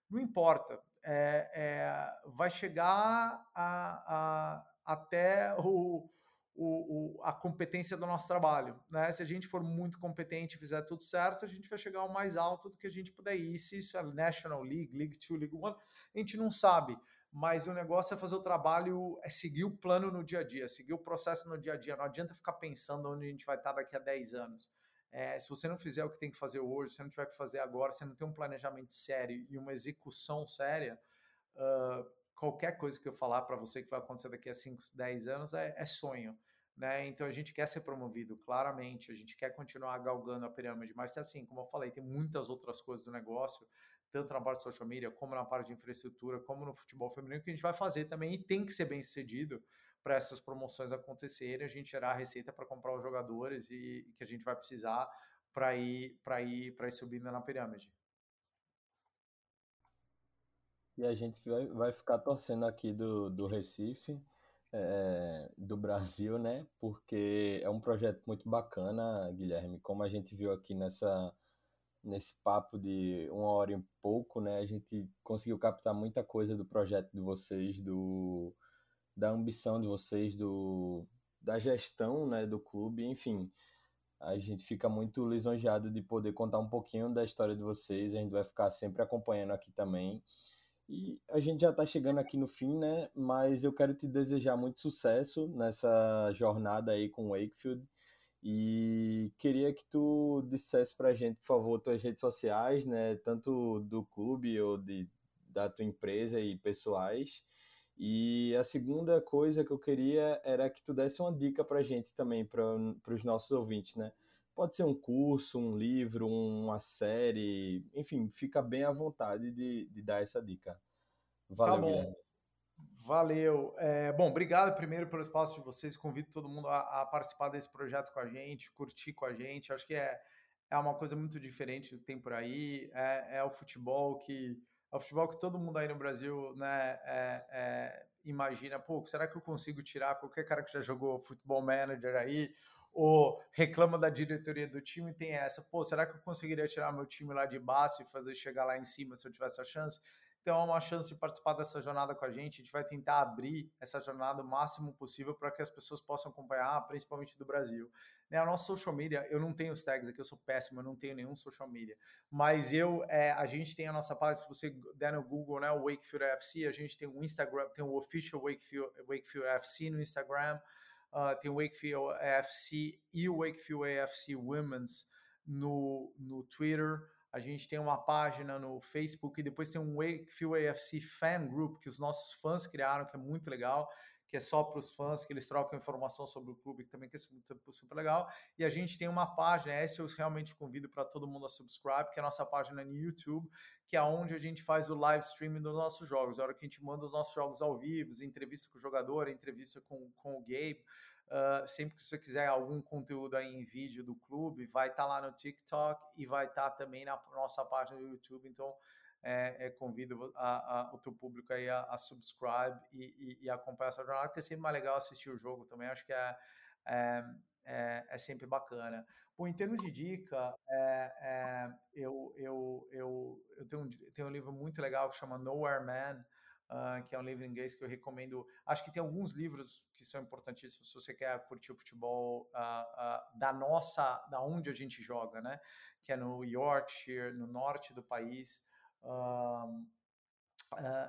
não importa, é, é, vai chegar a, a, até o, o, o, a competência do nosso trabalho. Né? Se a gente for muito competente e fizer tudo certo, a gente vai chegar ao mais alto do que a gente puder ir. Se isso é National League, League Two, League One, a gente não sabe. Mas o negócio é fazer o trabalho, é seguir o plano no dia a dia, seguir o processo no dia a dia. Não adianta ficar pensando onde a gente vai estar daqui a 10 anos. É, se você não fizer o que tem que fazer hoje, se não tiver que fazer agora, se não tem um planejamento sério e uma execução séria, uh, qualquer coisa que eu falar para você que vai acontecer daqui a 5, 10 anos é, é sonho. Né? Então a gente quer ser promovido, claramente, a gente quer continuar galgando a pirâmide, mas assim, como eu falei, tem muitas outras coisas do negócio, tanto na parte de social media, como na parte de infraestrutura, como no futebol feminino, que a gente vai fazer também e tem que ser bem sucedido para essas promoções acontecerem, a gente gerar a receita para comprar os jogadores e, que a gente vai precisar para ir para ir para ir subindo na pirâmide. E a gente vai, vai ficar torcendo aqui do, do Recife, é, do Brasil, né? Porque é um projeto muito bacana, Guilherme, como a gente viu aqui nessa nesse papo de uma hora e pouco, né? A gente conseguiu captar muita coisa do projeto de vocês, do da ambição de vocês, do da gestão, né, do clube, enfim. A gente fica muito lisonjeado de poder contar um pouquinho da história de vocês. A gente vai ficar sempre acompanhando aqui também. E a gente já está chegando aqui no fim, né? Mas eu quero te desejar muito sucesso nessa jornada aí com o Wakefield. E queria que tu dissesse para a gente, por favor, tuas redes sociais, né? Tanto do clube ou de, da tua empresa e pessoais. E a segunda coisa que eu queria era que tu desse uma dica para gente também, para os nossos ouvintes, né? Pode ser um curso, um livro, uma série, enfim, fica bem à vontade de, de dar essa dica. Valeu, tá Guilherme. Valeu. É, bom, obrigado primeiro pelo espaço de vocês. Convido todo mundo a, a, participar desse projeto com a gente, curtir com a gente. Acho que é, é uma coisa muito diferente do que tem por aí. É, é o futebol que o futebol que todo mundo aí no Brasil né, é, é, imagina. Pô, será que eu consigo tirar qualquer cara que já jogou futebol manager aí? ou reclama da diretoria do time tem essa, pô, será que eu conseguiria tirar meu time lá de baixo e fazer chegar lá em cima se eu tivesse a chance? Então é uma chance de participar dessa jornada com a gente. A gente vai tentar abrir essa jornada o máximo possível para que as pessoas possam acompanhar, principalmente do Brasil. Né, a nossa social media, eu não tenho os tags aqui, eu sou péssimo, eu não tenho nenhum social media. Mas eu, é, a gente tem a nossa página, se você der no Google, né, o Wakefield FC, a gente tem o Instagram, tem o official Wakefield, Wakefield FC no Instagram uh, tem o Wakefield AFC e o Wakefield AFC Women's no, no Twitter. A gente tem uma página no Facebook e depois tem um Wakefield AFC Fan Group que os nossos fãs criaram, que é muito legal que é só para os fãs, que eles trocam informação sobre o clube, que também que é super, super legal. E a gente tem uma página, essa eu realmente convido para todo mundo a subscribe, que é a nossa página no YouTube, que é onde a gente faz o live streaming dos nossos jogos. É a hora que a gente manda os nossos jogos ao vivo, entrevista com o jogador, entrevista com, com o Gabe. Uh, sempre que você quiser algum conteúdo aí em vídeo do clube, vai estar tá lá no TikTok e vai estar tá também na nossa página do YouTube. Então, é, é, convido a, a, o teu público aí a, a subscribe e, e, e, acompanhar essa jornada, que é sempre mais legal assistir o jogo também. Acho que é, é, é, é sempre bacana. Bom, em termos de dica, é, é, eu, eu, eu, eu tenho, tenho um livro muito legal que chama Nowhere Man, Uh, que é um livro em inglês que eu recomendo. Acho que tem alguns livros que são importantíssimos se você quer curtir o futebol uh, uh, da nossa, da onde a gente joga, né? Que é no Yorkshire, no norte do país.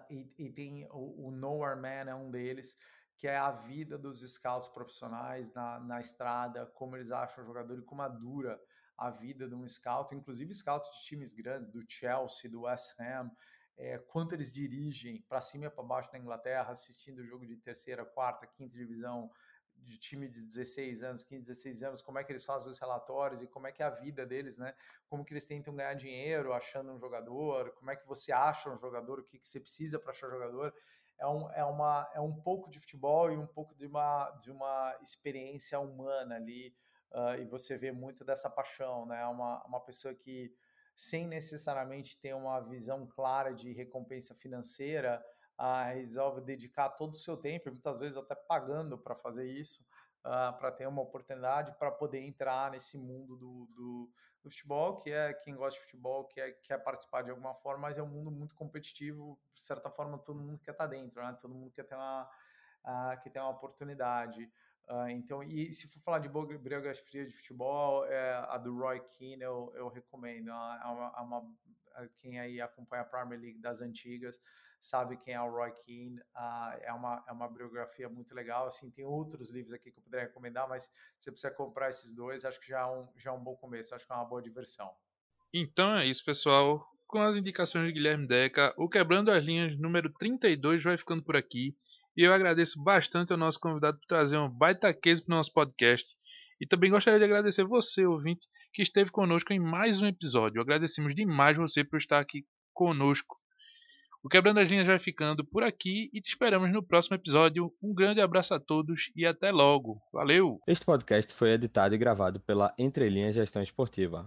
E, e, tem o, o Nowhere Man é um deles, que é a vida dos scouts profissionais na, na estrada, como eles acham o jogador e como dura a vida de um scout, inclusive scouts de times grandes, do Chelsea, do West Ham, é, quanto eles dirigem para cima e para baixo na Inglaterra, assistindo o jogo de terceira, quarta, quinta divisão, de time de 16 anos, 15, 16 anos, como é que eles fazem os relatórios e como é que é a vida deles, né? Como que eles tentam ganhar dinheiro achando um jogador, como é que você acha um jogador, o que, que você precisa para achar um jogador. É um, é, uma, é um pouco de futebol e um pouco de uma, de uma experiência humana ali, uh, e você vê muito dessa paixão, né? Uma, uma pessoa que, sem necessariamente ter uma visão clara de recompensa financeira, uh, resolve dedicar todo o seu tempo, muitas vezes até pagando para fazer isso, uh, para ter uma oportunidade para poder entrar nesse mundo do, do, do, futebol, que é quem gosta de futebol, quer, quer participar de alguma forma, mas é um mundo muito competitivo, de certa forma todo mundo quer estar tá dentro, né? todo mundo quer ter uma, uh, quer ter uma oportunidade. Uh, então, e se for falar de brigas frias de futebol, é, a do Roy Keane eu, eu recomendo. É uma, é uma, quem aí acompanha a Premier League das antigas sabe quem é o Roy Keane. Uh, é, uma, é uma biografia muito legal. Assim, tem outros livros aqui que eu poderia recomendar, mas você precisa comprar esses dois. Acho que já é um, já é um bom começo. Acho que é uma boa diversão. Então é isso, pessoal. Com as indicações de Guilherme Deca, o Quebrando as Linhas número 32 vai ficando por aqui. E eu agradeço bastante ao nosso convidado por trazer um baita case para o nosso podcast. E também gostaria de agradecer você, ouvinte, que esteve conosco em mais um episódio. Agradecemos demais você por estar aqui conosco o Quebrando as Linhas vai ficando por aqui e te esperamos no próximo episódio. Um grande abraço a todos e até logo. Valeu! Este podcast foi editado e gravado pela Entrelinhas Gestão Esportiva.